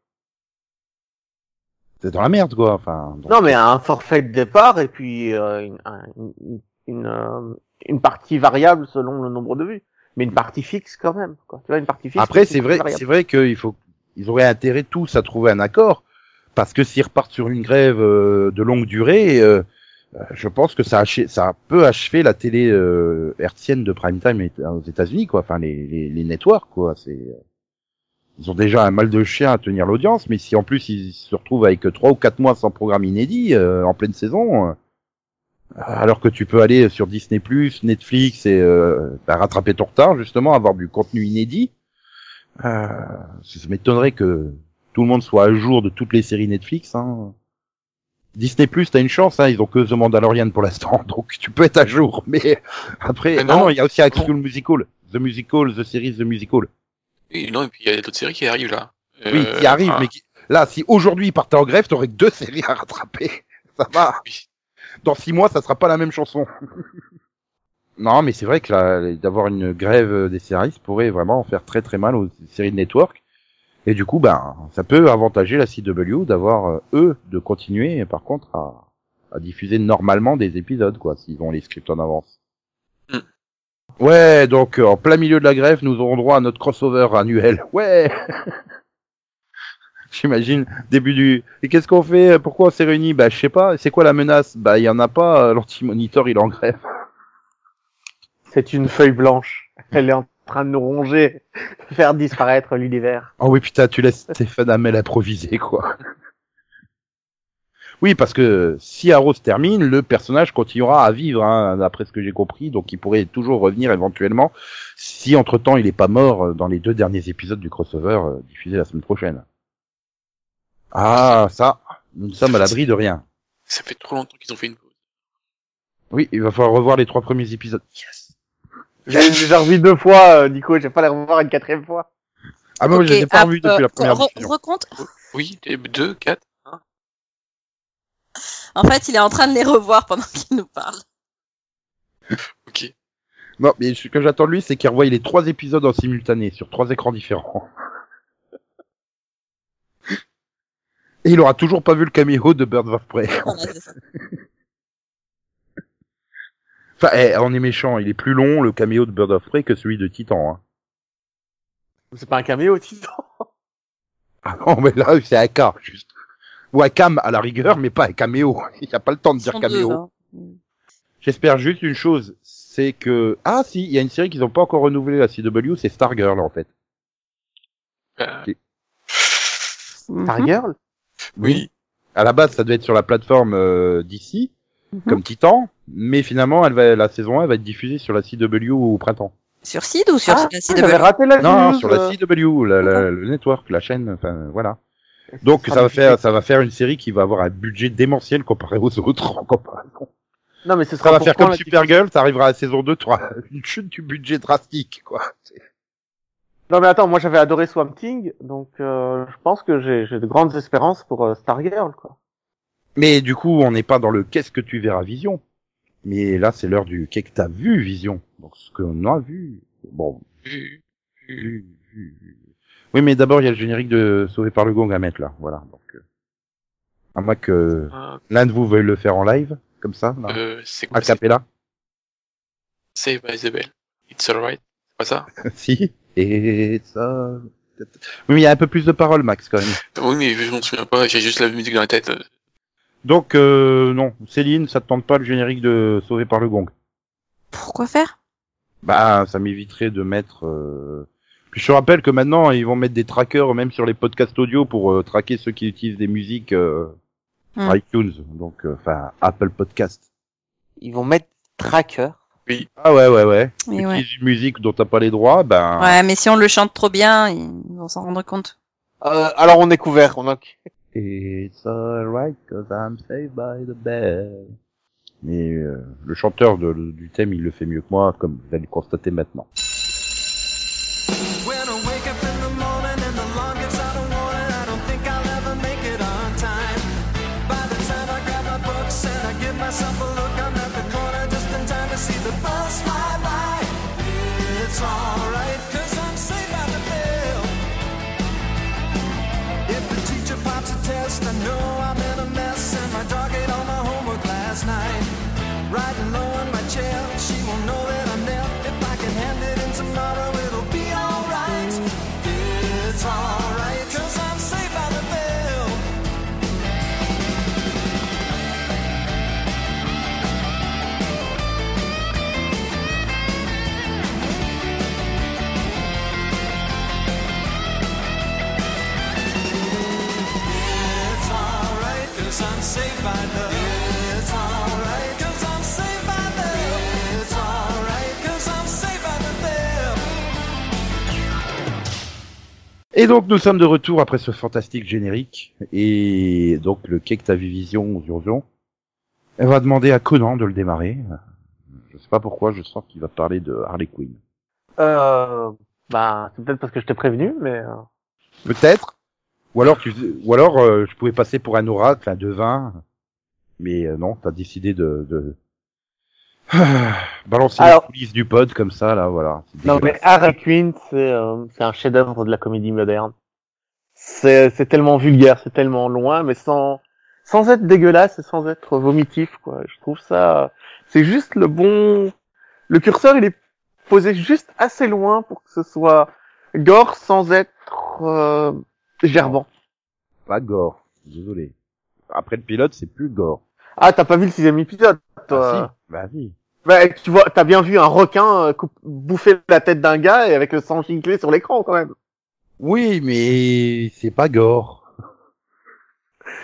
c'est dans la merde, quoi. Enfin, donc- Non, mais un forfait de départ et puis euh, une, un- une, une, euh, une partie variable selon le nombre de vues. Mais une partie fixe quand même. Quoi. Tu vois, une partie fixe. Après, c'est vrai, c'est vrai qu'ils faut, ils auraient intérêt tous à trouver un accord, parce que s'ils repartent sur une grève euh, de longue durée, euh, euh, je pense que ça, ça peut achever la télé euh, hertzienne de prime time et- aux États-Unis, quoi. Enfin, les, les, les networks, quoi. C'est, euh, ils ont déjà un mal de chien à tenir l'audience, mais si en plus ils se retrouvent avec trois ou quatre mois sans programme inédit euh, en pleine saison. euh, alors que tu peux aller sur Disney+, Netflix et euh, bah, rattraper ton retard, justement, avoir du contenu inédit. Euh, ça m'étonnerait que tout le monde soit à jour de toutes les séries Netflix. Hein. Disney Plus, t'as une chance, hein, ils ont que The Mandalorian pour l'instant, donc tu peux être à jour. Mais après, Mais non, non, il y a aussi School Musical, The Musical, The Series, The Musical. Et non, et puis il y a d'autres séries qui arrivent là. oui, Euh, qui arrivent, ah, mais qui... là, si aujourd'hui ils partaient en grève, t'aurais que deux séries à rattraper. Ça va. Oui. Dans six mois, ça sera pas la même chanson. non, mais c'est vrai que là, d'avoir une grève des scénaristes pourrait vraiment faire très très mal aux séries de network. Et du coup, ben, ça peut avantager la CW d'avoir euh, eux de continuer, par contre, à, à diffuser normalement des épisodes, quoi, s'ils ont les scripts en avance. Ouais, donc euh, en plein milieu de la grève, nous aurons droit à notre crossover annuel. Ouais. J'imagine début du. Et qu'est-ce qu'on fait? Pourquoi on s'est réunis? Bah je sais pas. C'est quoi la menace? Bah il y en a pas. euh, L'anti-monitor il est en grève. C'est une feuille blanche. Elle est en train de nous ronger, faire disparaître l'univers. Oh oui putain, tu laisses Stéphane Hamel improviser quoi. Oui, parce que si Arrow se termine, le personnage continuera à vivre, hein, d'après ce que j'ai compris, donc il pourrait toujours revenir éventuellement, si entre-temps il est pas mort euh, dans les deux derniers épisodes du crossover euh, diffusé la semaine prochaine. Ah, ça, nous sommes à l'abri de rien. Ça fait trop longtemps qu'ils ont fait une pause. Oui, il va falloir revoir les trois premiers épisodes. Yes. J'ai déjà revu deux fois, euh, Nico, je vais pas les revoir une quatrième fois. Ah mais moi, je les ai pas ah, revus depuis la première re- diffusion. recompte. Oui, deux, quatre. En fait, il est en train de les revoir pendant qu'il nous parle. Ok. Non, mais ce que j'attends de lui, c'est qu'il revoie les trois épisodes en simultané sur trois écrans différents. Et il aura toujours pas vu le caméo de Bird of Prey. Ça. Enfin, eh, on est méchant, il est plus long le caméo de Bird of Prey que celui de Titan. Hein. C'est pas un caméo, Titan? Ah non, mais là, c'est Aka, juste. Ou Akam à la rigueur, mais pas un caméo. Il n'y a pas le temps de dire caméo. deux, hein. J'espère juste une chose, c'est que... Ah si, il y a une série qu'ils ont pas encore renouvelée, la CW, c'est Stargirl en fait. Euh, Mhm. Stargirl? Oui. À la base, ça devait être sur la plateforme euh, d'ici, Mhm. comme Titan, mais finalement, elle va, la saison 1 va être diffusée sur la CW au printemps. Sur Sid ou sur Ah, la j'avais CW raté la Non, news, sur la euh. CW, la- la- le network, la chaîne, enfin voilà. Donc ça va faire, ça va faire une série qui va avoir un budget démentiel comparé aux autres en comparaison. Non, mais ce Ça sera va pour faire comme Supergirl, t'arriveras à la saison 2, tu auras une chute du budget drastique, quoi. Non mais attends, moi j'avais adoré Swamp Thing, donc euh, je pense que j'ai de grandes espérances pour euh, Stargirl quoi. Mais du coup, on n'est pas dans le qu'est-ce que tu verras Vision. Mais là, c'est l'heure du qu'est-ce que t'as vu Vision. Donc ce qu'on a vu. Bon. Vu. vu, vu, vu. Oui, mais d'abord, il y a le générique de Sauvé par le Gong à mettre là. Voilà. Donc, euh, à moins que Ah, l'un de vous veuille le faire en live, comme ça, là, euh, c'est quoi c'est cappella. Save by the Bell. It's alright. C'est pas ça? Si. Et ça. Oui, mais il y a un peu plus de paroles, Max, quand même. Oui, mais je m'en souviens pas. J'ai juste la musique dans la tête. Donc, euh, non, Céline, ça te tente pas le générique de Sauvé par le Gong? Pourquoi faire? Bah, ça m'éviterait de mettre. euh, Puis je te rappelle que maintenant, ils vont mettre des trackers même sur les podcasts audio pour euh, traquer ceux qui utilisent des musiques euh, Hmm. iTunes, donc euh, enfin Apple Podcast. Ils vont mettre Tracker. Ah ouais, ouais, ouais. Oui, ouais. utilises une musique dont t'as pas les droits, ben. Ouais, mais si on le chante trop bien, ils vont s'en rendre compte. Euh, alors on est couvert, on a... It's alright cause I'm saved by the bell. Mais euh, le chanteur de- du thème, il le fait mieux que moi, comme vous allez le constater maintenant. Et donc nous sommes de retour après ce fantastique générique et donc le Cake Ta Vision aux urgents. Elle va demander à Conan de le démarrer. Je sais pas pourquoi, je sens qu'il va parler de Harley Quinn. Euh, bah, c'est peut-être parce que je t'ai prévenu, mais... euh, Peut-être. Ou alors tu, ou alors euh, je pouvais passer pour un oracle, un devin. Mais euh, non, t'as décidé de, de... balancer Alors- les coulisses du pod comme ça là, voilà. Non, mais. Harley Quinn, c'est euh, c'est un chef-d'œuvre de la comédie moderne. C'est c'est tellement vulgaire, c'est tellement loin, mais sans sans être dégueulasse et sans être vomitif, quoi. Je trouve ça, c'est juste le bon. Le curseur, il est posé juste assez loin pour que ce soit gore sans être euh, gerbant. pas gore. Désolé. Après le pilote, c'est plus gore. Ah, t'as pas vu le sixième épisode, toi Ah, si. Bah si. Bah, tu vois, t'as bien vu un requin euh, bouffer la tête d'un gars et avec le sang giclé sur l'écran quand même. Oui, mais c'est pas gore.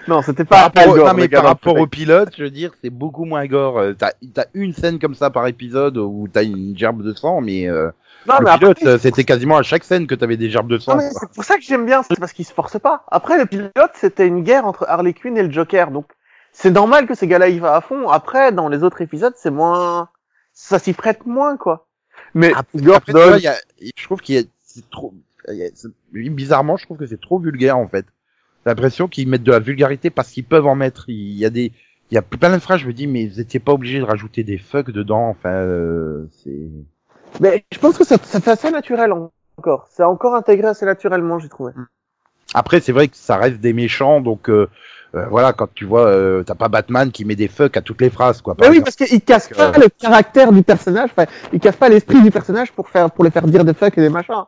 Non, c'était Par pas rapport, au- Al Gore, non, mais par rapport au pilote, je veux dire, c'est beaucoup moins gore. Euh, T'as, t'as une scène comme ça par épisode où t'as une gerbe de sang, mais euh, Non, le mais pilote, c'était quasiment à chaque scène que t'avais des gerbes de sang. C'est pour ça que j'aime bien, c'est parce qu'il se force pas. Après, le pilote, c'était une guerre entre Harley Quinn et le Joker, donc c'est normal que ces gars-là y va à fond. Après, dans les autres épisodes, c'est moins, ça s'y prête moins, quoi. Mais Après, Gordon, après, tu vois, il y a, je trouve qu'il y a, c'est trop, y a- bizarrement, je trouve que c'est trop vulgaire en fait. J'ai l'impression qu'ils mettent de la vulgarité parce qu'ils peuvent en mettre. Il y a des, il y a plein de phrases. Je me dis, mais vous étiez pas obligé de rajouter des fuck dedans. Enfin, euh, c'est. mais je pense que ça, ça fait assez naturel en- encore. C'est encore intégré assez naturellement, j'ai trouvé. Après, c'est vrai que ça reste des méchants, donc euh, euh, voilà, quand tu vois, euh, t'as pas Batman qui met des fuck à toutes les phrases, quoi. par Mais oui, parce qu'il casse pas Euh, le caractère du personnage, enfin, il casse pas l'esprit du personnage pour faire, pour les faire dire des fuck et des machins.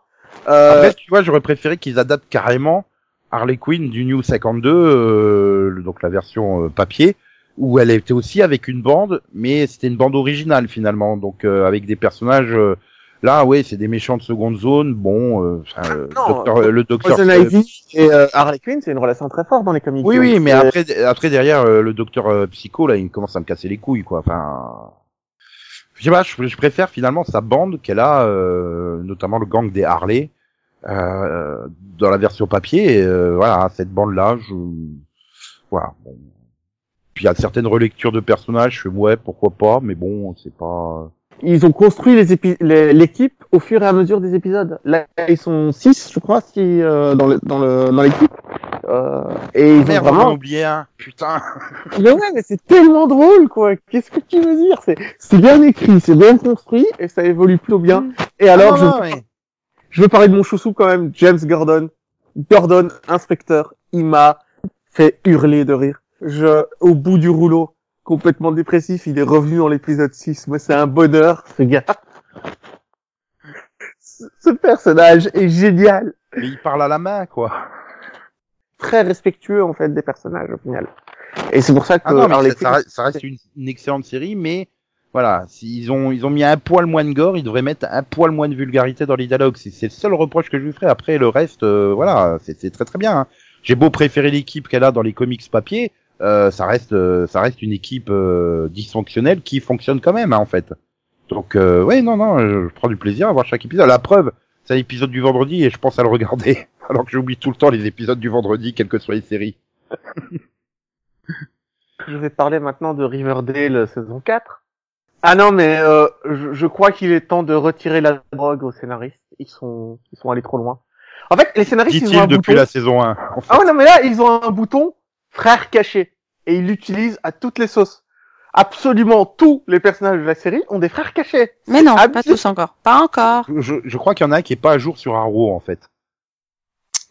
Euh, Après, tu vois, j'aurais préféré qu'ils adaptent carrément Harley Quinn du New 52, euh, donc la version euh, papier, où elle était aussi avec une bande, mais c'était une bande originale finalement, donc euh, avec des personnages. euh, là, ouais, c'est des méchants de seconde zone. Bon, euh, enfin, euh, non, docteur- euh, le docteur. Poison Ivy et euh, Harley Quinn, c'est une relation très forte dans les comics. Oui, oui, mais après, après derrière euh, le docteur euh, psycho là, il commence à me casser les couilles, quoi. Enfin, je sais pas, je, je préfère finalement sa bande qu'elle a, euh, notamment le gang des Harley, euh, dans la version papier. et, euh, voilà, cette bande là, je, voilà. Bon. Puis il y a certaines relectures de personnages, je fais ouais, pourquoi pas, mais bon, c'est pas. Ils ont construit les épi- les- l'équipe au fur et à mesure des épisodes. Là, ils sont six, je crois, si, euh, dans le, dans le, dans l'équipe. Euh, et ils ont Merde, vraiment, oublié un, putain. mais ouais, mais c'est tellement drôle, quoi. Qu'est-ce que tu veux dire? C'est, c'est bien écrit, c'est bien construit, et ça évolue plutôt bien. Et alors, Ah, je, non, non, mais- je veux parler de mon chouchou quand même, James Gordon. Gordon, inspecteur, il m'a fait hurler de rire. Je, au bout du rouleau, complètement dépressif, il est revenu dans l'épisode 6. Moi, c'est un bonheur, ce gars. Ce personnage est génial. mais il parle à la main, quoi. Très respectueux, en fait, des personnages, au final. Et c'est pour ça que Ah non, mais Harley ça, reste, ça reste une, une excellente série, mais voilà, s'ils ont ils ont mis un poil moins de gore, ils devraient mettre un poil moins de vulgarité dans les dialogues. C'est le seul reproche que je lui ferai. Après le reste, euh, voilà, c'est c'est très très bien. hein. J'ai beau préférer l'équipe qu'elle a dans les comics papier, euh, ça reste euh, ça reste une équipe euh, dysfonctionnelle qui fonctionne quand même hein, en fait. Donc euh, ouais non non, je, je prends du plaisir à voir chaque épisode. La preuve, c'est l'épisode du vendredi et je pense à le regarder, alors que j'oublie tout le temps les épisodes du vendredi, quelles que soient les séries. Je vais parler maintenant de Riverdale saison 4. Ah non, mais euh, je, je crois qu'il est temps de retirer la drogue aux scénaristes. Ils sont, ils sont allés trop loin. En fait, les scénaristes, ils ont un depuis bouton. la saison 1. en fait. Ah ouais, non, mais là, ils ont un bouton frère caché. Et ils l'utilisent à toutes les sauces. Absolument tous les personnages de la série ont des frères cachés. Mais non, pas tous encore. Pas encore. Je, je crois qu'il y en a un qui est pas à jour sur Arrow en fait.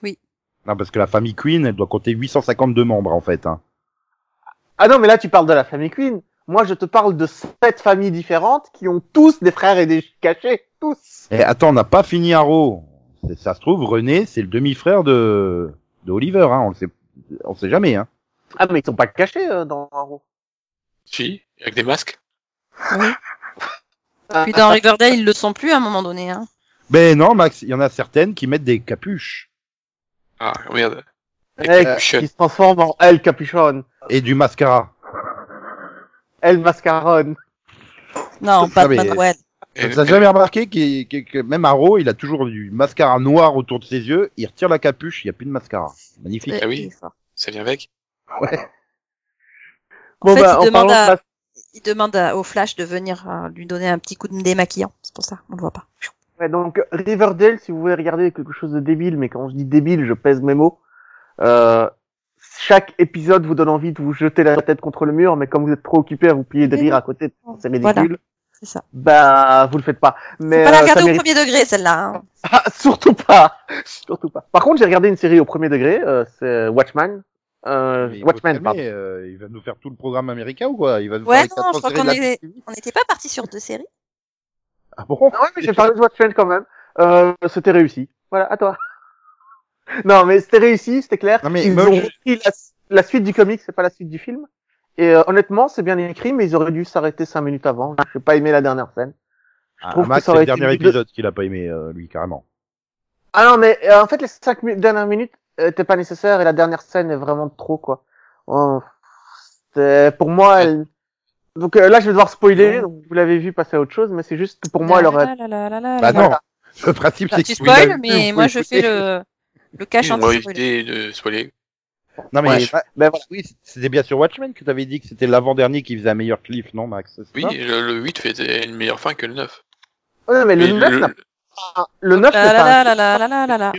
Oui. Non parce que la famille Queen elle doit compter 852 membres en fait. Hein. Ah non, mais là, tu parles de la famille Queen. Moi, je te parle de sept familles différentes qui ont tous des frères et des cachés. Tous. Et attends on n'a pas fini Arrow. C'est- Ça se trouve René c'est le demi-frère de de Oliver hein. On le sait on sait jamais hein. Ah, mais ils sont pas cachés euh, dans Arrow. Si, avec des masques. Puis dans Riverdale, ils le sont plus à un moment donné. Hein. Ben non Max il y en a certaines qui mettent des capuches Ah, merde. Eh, Capuchon. qui se transforme en El Capuchon. et du mascara. El Mascaron. Non, Ah, pas mais- Manuel. Et- T'as jamais remarqué qu'il- que, que même Arrow il a toujours du mascara noir autour de ses yeux. Il retire la capuche il y a plus de mascara. Magnifique. Ah oui. Ça vient avec. Ouais. Bon, En fait, bah, il en demande à- de Il demande à- au Flash de venir euh, lui donner un petit coup de démaquillant. C'est pour ça, on le voit pas. Ouais, donc Riverdale, si vous voulez regarder quelque chose de débile, mais quand je dis débile, je pèse mes mots. Euh, chaque épisode vous donne envie de vous jeter la tête contre le mur, mais comme vous êtes trop occupé à vous plier de rire à côté, c'est ridicule. Voilà. C'est ça. Bah, vous le faites pas. Mais pas la euh, regarder ça au premier degré, celle-là. hein. Ah, surtout pas, surtout pas. Par contre, j'ai regardé une série au premier degré, euh, c'est Watchman. Euh, Mais Watchmen, pardon. euh, il va nous faire tout le programme américain ou quoi? Il va nous Ouais, faire non, 400 je crois qu'on est- n'était pas parti sur deux séries. Ah bon Ah ouais, mais j'ai parlé de Watchmen quand même. Euh, c'était réussi. Voilà, à toi. Non, mais c'était réussi, c'était clair. Non, mais ils moi, ont je- repris la, la suite du comic, c'est pas la suite du film? Et euh, honnêtement, c'est bien écrit, mais ils auraient dû s'arrêter cinq minutes avant. J'ai pas aimé la dernière scène. Je Ah, trouve que c'est le dernier épisode qu'il a pas aimé, euh, lui, carrément. Ah non, mais euh, en fait, les cinq mi- dernières minutes euh, étaient pas nécessaires et la dernière scène est vraiment trop, quoi. Oh, pour moi, elle... Donc euh, là, je vais devoir spoiler, donc vous l'avez vu passer à autre chose, mais c'est juste que pour moi, elle aurait... Bah non, le principe, c'est tu que... a spoil, mais moi je fais le, le cache anti-spoiler. Non, mais Ouais. bah, Ben voilà. oui, c'était bien sur Watchmen que t'avais dit que c'était l'avant-dernier qui faisait un meilleur cliff, non, Max Oui, le, le 8 fait une meilleure fin que le 9. Ouais, mais le Mais 9 le- n'a pas... Le 9 La la pas... la la la la la la.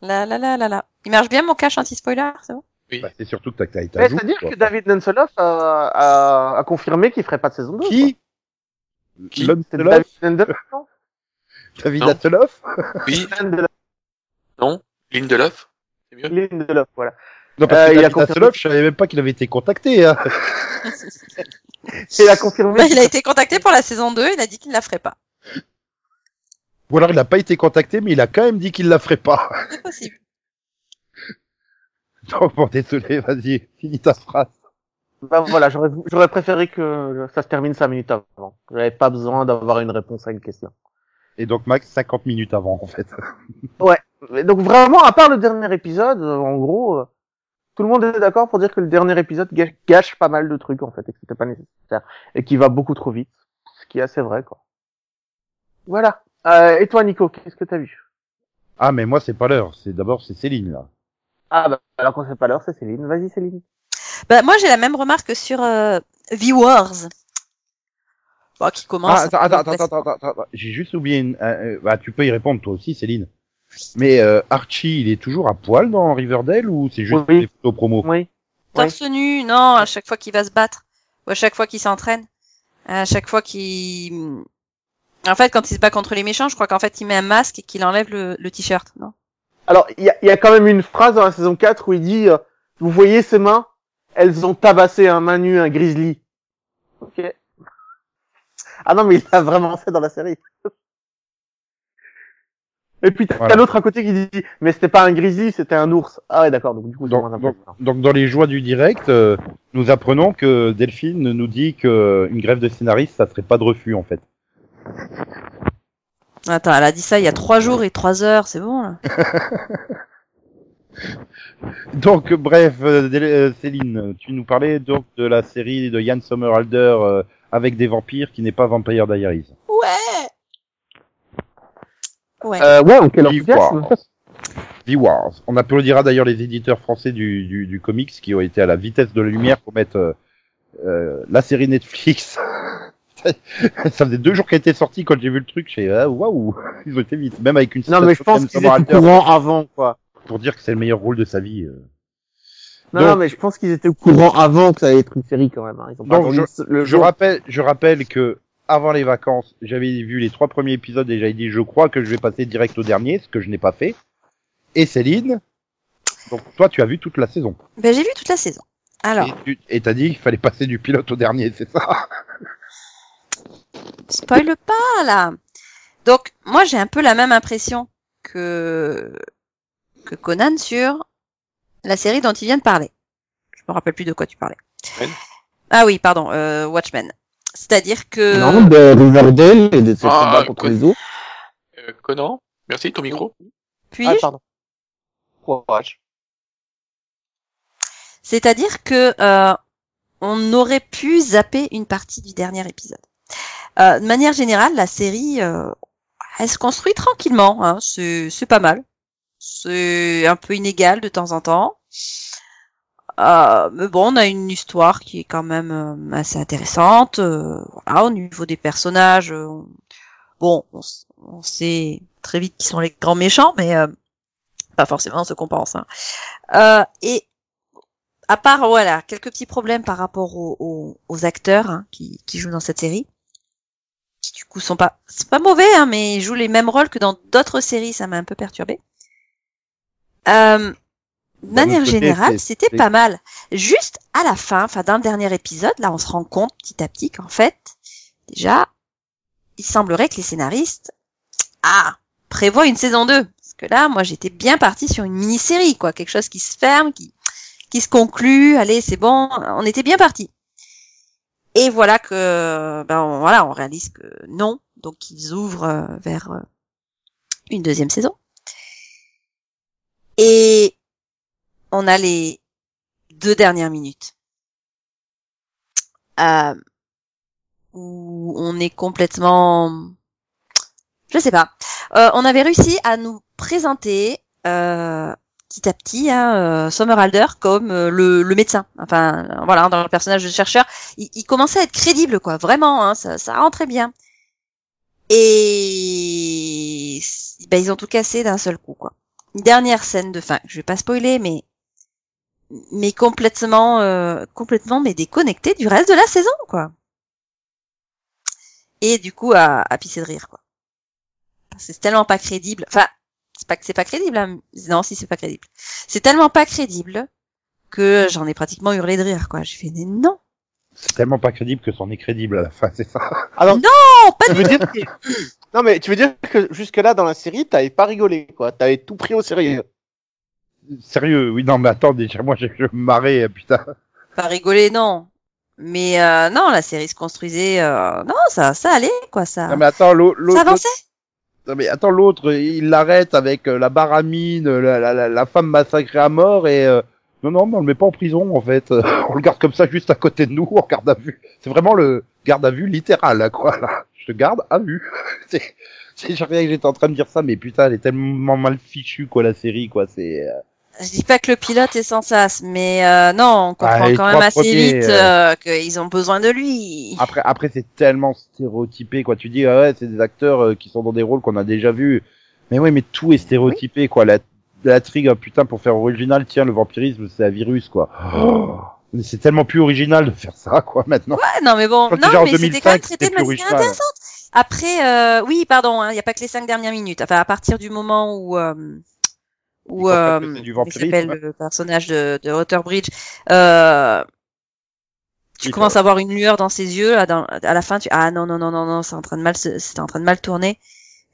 La la la la la. Il marche bien mon cache anti-spoiler, c'est bon? Oui. Bah, c'est surtout que t'as t'ajoutes, C'est-à-dire quoi. que David Lindelof a, a, a confirmé qu'il ferait pas de saison 2. Qui Qui C'est de David non? David Non. Hasselhoff Oui, Lindelof, non Lindelof C'est mieux Lindelof, voilà. Non, parce Euh, que il a David confirmé- je savais même pas qu'il avait été contacté. Hein. Il a confirmé... Bah, Il a été contacté pour la saison 2, il a dit qu'il ne la ferait pas. Ou alors il a pas été contacté, mais il a quand même dit qu'il la ferait pas. C'est possible. Donc bon, désolé, vas-y, finis ta phrase. Ben voilà, j'aurais j'aurais préféré que ça se termine 5 minutes avant. J'avais pas besoin d'avoir une réponse à une question. Et donc Max, 50 minutes avant, en fait. Mais Donc vraiment, à part le dernier épisode, euh, en gros, euh, tout le monde est d'accord pour dire que le dernier épisode gâche, pas mal de trucs en fait, et que c'était pas nécessaire, et qu'il va beaucoup trop vite, ce qui est assez vrai quoi. Voilà. Euh, et toi Nico, qu'est-ce que t'as vu? Ah, mais moi, c'est pas l'heure. C'est d'abord, c'est Céline, là. Ah bah alors quand c'est pas l'heure, c'est Céline. Vas-y Céline. Bah, moi, j'ai la même remarque sur euh, Viewers. Bon, qui commence. Ah, attends, attends, attends, attends, attends, attends. J'ai juste oublié une... euh, euh, bah, tu peux y répondre, toi aussi, Céline. Mais euh, Archie, il est toujours à poil dans Riverdale ou c'est juste Oui. des photos promo? Oui. Torse nu, non, à chaque fois qu'il va se battre, ou à chaque fois qu'il s'entraîne, à chaque fois qu'il... En fait, quand il se bat contre les méchants, je crois qu'en fait, il met un masque et qu'il enlève le, le t-shirt, non? Alors il y a, il y a quand même une phrase dans la saison 4 où il dit, euh, vous voyez ses mains, elles ont tabassé un main nu, un grizzly. Ok. Ah non mais il l'a vraiment fait dans la série. Et puis t'as Voilà. l'autre à côté qui dit mais c'était pas un grizzly, c'était un ours. Ah ouais d'accord, donc du coup donc, donc, donc, dans les joies du direct, euh, nous apprenons que Delphine nous dit que une grève de scénariste, ça serait pas de refus, en fait. Attends, elle a dit ça il y a trois jours et trois heures, c'est bon, là Donc, bref, euh, euh, Céline, tu nous parlais donc de la série de Yann Sommerhalder euh, avec des vampires qui n'est pas Vampire Diaries. Ouais Ouais. Euh, ouais, quel The enthousiasme. Wars. The Wars. On applaudira d'ailleurs les éditeurs français du, du, du comics qui ont été à la vitesse de la lumière pour mettre euh, euh, la série Netflix. ça faisait deux jours qu'elle était sortie quand j'ai vu le truc. J'ai ah, waouh, ils ont été vite, même avec une Non mais je pense de qu'ils étaient au courant avant quoi. pour dire que c'est le meilleur rôle de sa vie. euh. Non, Donc- non mais je pense qu'ils étaient au courant avant que ça allait être une série quand même. hein. Ils ont pas Donc, attendu le Je jour. rappelle, je rappelle que avant les vacances, j'avais vu les trois premiers épisodes et j'avais dit je crois que je vais passer direct au dernier, ce que je n'ai pas fait. Et Céline, donc toi tu as vu toute la saison. Ben, j'ai vu toute la saison. Alors, Et tu et t'as dit qu'il fallait passer du pilote au dernier, c'est ça? Spoil pas, là Donc, moi, j'ai un peu la même impression que, que Conan sur la série dont il vient de parler. Je me rappelle plus de quoi tu parlais. Ah oui, pardon, euh, Watchmen. C'est-à-dire que... Non, de Riverdale et de ses Ah, combats contre les autres. Euh, Conan Merci, ton micro Puis, Ah, pardon. Courage. C'est-à-dire que euh, on aurait pu zapper une partie du dernier épisode. Euh, de manière générale, la série, euh, elle se construit tranquillement. Hein, c'est c'est pas mal. C'est un peu inégal de temps en temps. Euh, mais bon, on a une histoire qui est quand même euh, assez intéressante. Euh, voilà, au niveau des personnages, euh, on- bon, on, sait très vite qui sont les grands méchants, mais euh, pas forcément ce qu'on pense. Hein. Et à part voilà quelques petits problèmes par rapport aux, aux- aux acteurs hein, qui, qui jouent dans cette série qui du coup sont pas c'est pas mauvais hein, mais ils jouent les mêmes rôles que dans d'autres séries ça m'a un peu perturbé euh, de manière générale c'était pas mal juste à la fin enfin dans le dernier épisode là on se rend compte petit à petit qu'en fait déjà il semblerait que les scénaristes ah prévoient une saison 2 ce Que là, moi, j'étais bien partie sur une mini-série, quoi, quelque chose qui se ferme, qui qui se conclut. Allez, c'est bon, on était bien parti. Et voilà que, ben on- voilà, on réalise que non. Donc ils ouvrent euh, vers euh, une deuxième saison. Et on a les deux dernières minutes euh, où on est complètement, je sais pas. Euh, on avait réussi à nous présenter euh, petit à petit hein, euh, Sommerhalder comme le, médecin. Enfin, voilà, dans le personnage de chercheur, il, commençait à être crédible, quoi. Vraiment, hein, ça, rentrait bien. Et ben, ils ont tout cassé d'un seul coup, quoi. Dernière scène de fin. Je vais pas spoiler, mais mais complètement, euh, complètement, mais déconnecté du reste de la saison, quoi. Et du coup, à, à pisser de rire, quoi. C'est tellement pas crédible. Enfin, c'est pas que c'est pas crédible. hein. Non, si c'est pas crédible. C'est tellement pas crédible que j'en ai pratiquement hurlé de rire, quoi. J'ai fait mais non, C'est tellement pas crédible que c'en est crédible à la fin, c'est ça. Alors, non, pas veux dire. Non, mais tu veux dire que jusque-là, dans la série, t'avais pas rigolé, quoi. T'avais tout pris au sérieux. Sérieux, oui, non, mais attends, déjà, moi, j'ai je me marrais, euh, putain. pas rigoler, non. Mais euh, non, la série se construisait. euh, non, ça, ça allait, quoi, ça. Non, mais attends, l'au- l'autre, ça avançait? non, mais attends, l'autre, il l'arrête avec euh, la baramine, la, la, la, la femme massacrée à mort et, euh, non, non, mais on le met pas en prison, en fait. on le garde comme ça juste à côté de nous, en garde à vue. C'est vraiment le garde à vue littéral, là, quoi, là. Je te garde à vue. c'est, je que j'étais en train de dire ça, mais putain, elle est tellement mal fichue, quoi, la série, quoi, c'est, euh, Je dis pas que le pilote est sans sas, mais euh, non, on comprend Ah, les quand même assez premiers, vite euh, qu'ils ont besoin de lui. Après, après c'est tellement stéréotypé, quoi. Tu dis, ah ouais, c'est des acteurs euh, qui sont dans des rôles qu'on a déjà vus. Mais ouais, mais tout est stéréotypé, quoi. La, la trigue, ah, putain, pour faire original, tiens, le vampirisme, c'est un virus, quoi. Oh, c'est tellement plus original de faire ça, quoi, maintenant. Ouais, non, mais bon, Quand non, mais c'était quand même 2005, traité de manière intéressante. Après, euh, oui, pardon, il n'y a pas que les cinq dernières minutes. Enfin, à partir du moment où euh, Ils euh, il s'appelle le personnage de, de euh, tu commences à avoir une lueur dans ses yeux. Là, dans- à la fin, tu ah non non non non non, c'est en train de mal, c'est en train de mal tourner.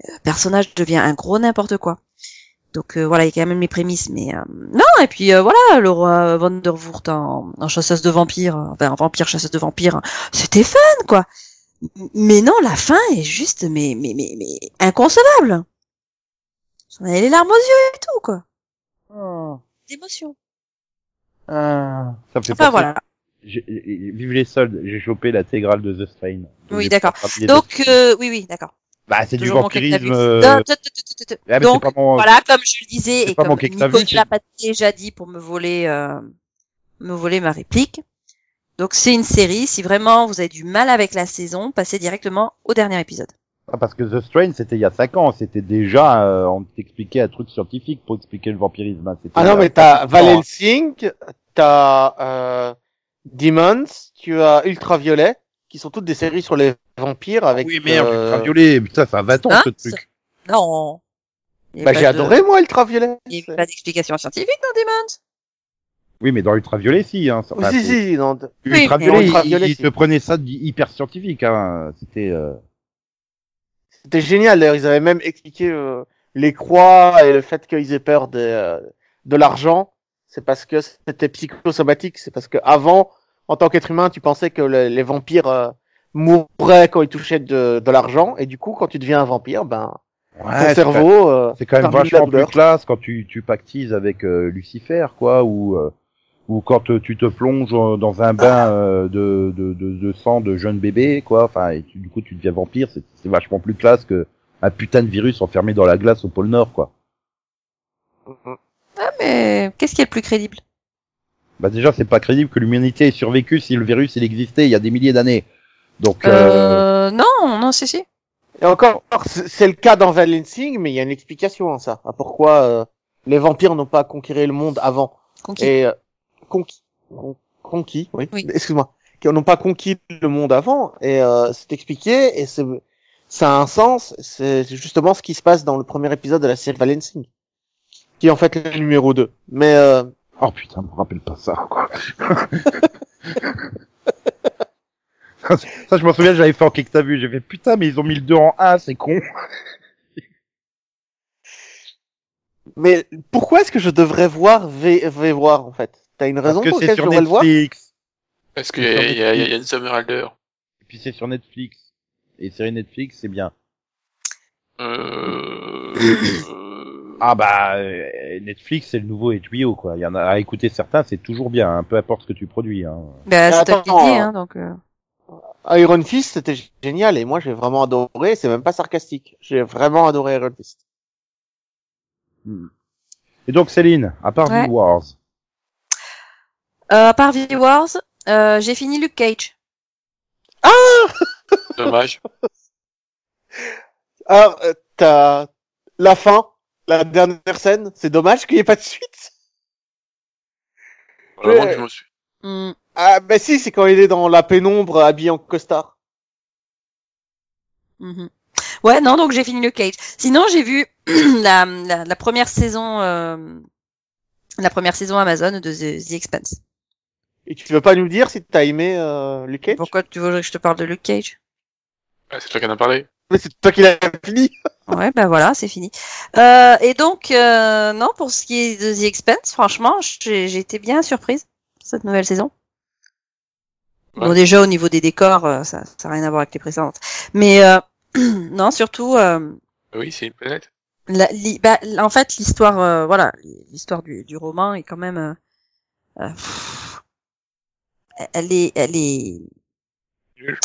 Le personnage devient un gros n'importe quoi. Donc euh, voilà, il y a quand même les prémices, mais euh, non. Et puis euh, voilà, le roi Van der Voort en, en chasseuse de vampires, euh, enfin en vampire chasseuse de vampires, c'était fun quoi. Mais non, la fin est juste mais mais mais mais inconcevable. J'en avais les larmes aux yeux et tout quoi, d'émotion. Ça me fait Enfin penser- voilà. j'ai- Vive les soldes, j'ai chopé l'intégrale de The Strain. Oui, d'accord. Donc euh, oui oui d'accord. bah, c'est du vampirisme. euh, c'est Donc pas mon- voilà, comme je le disais et comme Nico l'a pas déjà dit pour me voler euh, me voler ma réplique. Donc c'est une série. Si vraiment vous avez du mal avec la saison, passez directement au dernier épisode. Ah, parce que The Strain, c'était il y a 5 ans. C'était déjà, euh, on t'expliquait un truc scientifique pour expliquer le vampirisme. hein. Ah non, il a mais t'as hein. Helsing, t'as euh, Demons, tu as Ultraviolet, qui sont toutes des séries sur les vampires avec. Oui, merde, euh, Ultraviolet. Putain, ça a 20 ans, Hein ce truc. Non. Il Bah j'ai de- adoré moi Ultraviolet. Il n'y a pas d'explication scientifique dans Demons. Oui, mais dans Ultraviolet, si, hein. Oui, Enfin, si si. Oui, Ultraviolet, il- Ultraviolet, il, si. se prenait ça de hyper scientifique, hein. C'était, euh... C'était génial d'ailleurs, ils avaient même expliqué euh, les croix et le fait qu'ils aient peur de, euh, de l'argent. C'est parce que c'était psychosomatique, c'est parce que avant, en tant qu'être humain, tu pensais que le- les vampires euh, mourraient quand ils touchaient de, de l'argent, et du coup, quand tu deviens un vampire, ben ouais, ton c'est quand- cerveau. euh, c'est quand même termine vachement plus classe quand tu, tu pactises avec euh, Lucifer, quoi, ou, euh, ou quand euh, tu te plonges euh, dans un bain euh, de, de, de, de sang de jeune bébé, quoi. Enfin, et tu- du coup, tu deviens vampire. C'est c'est vachement plus classe que un putain de virus enfermé dans la glace au pôle Nord, quoi. Ah mais qu'est-ce qui est le plus crédible? Bah déjà, c'est pas crédible que l'humanité ait survécu si le virus il existait il y a des milliers d'années. Donc, euh... euh... Non, non, si si. Et encore, c'est le cas dans Van Helsing, mais il y a une explication à ça, à pourquoi euh, les vampires n'ont pas conquéré le monde avant. Conquis. Et euh, conquis, con- conquis, oui. Oui. Excuse-moi, qui n'ont pas conquis le monde avant, et euh, c'est expliqué, et c'est ça a un sens. C'est justement ce qui se passe dans le premier épisode de la série Van Helsing, qui est en fait le numéro 2. Mais euh, oh putain, me rappelle pas ça, quoi. ça, je m'en souviens, j'avais fait en que t'as vu. J'ai fait putain, mais ils ont mis le 2 en 1, c'est con. Mais pourquoi est-ce que je devrais voir V, V voir en fait? T'as une raison Parce que pour c'est laquelle je sur devrais le voir? Netflix. Parce qu'il y a, il y a, il y a une Summerhalder. Et puis c'est sur Netflix. Et série Netflix, c'est bien. Euh... euh, Ah bah euh, Netflix, c'est le nouveau HBO quoi. Il y en a à écouter certains, c'est toujours bien, hein, peu importe ce que tu produis. Hein. Bah, c'est toi qui attends, dis, euh, hein, donc. euh, Iron Fist, c'était génial et moi j'ai vraiment adoré. C'est même pas sarcastique. J'ai vraiment adoré Iron Fist. Et donc Céline, à part Ouais. New Wars, Euh, à part V-Wars, euh, j'ai fini Luke Cage. Dommage. Alors, euh, t'as la fin, la dernière scène. C'est dommage qu'il n'y ait pas de suite. Vraiment Ouais. que je m'en suis. Hmm. Ah bah si, c'est quand il est dans la pénombre habillé en costard. Mhm. Ouais, non, donc j'ai fini le Cage. Sinon, j'ai vu la, la, la première saison, euh, la première saison Amazon de The, The Expanse. Et tu veux pas nous dire si t'as aimé euh, Luke Cage? Pourquoi tu veux que je te parle de Luke Cage? Ah, c'est toi qui en as parlé. Mais c'est toi qui l'as fini. Ouais, bah voilà, c'est fini. Euh, et donc, euh, non, pour ce qui est de The Expanse, franchement, j'ai j'ai été bien surprise cette nouvelle saison. Bon, déjà au niveau des décors, euh, ça, ça n'a rien à voir avec les précédentes. Mais euh, non, surtout, euh, Oui, c'est une planète. la, li- bah, en fait, l'histoire, euh, voilà, l'histoire du, du roman est quand même, euh, euh, pff, elle est, elle est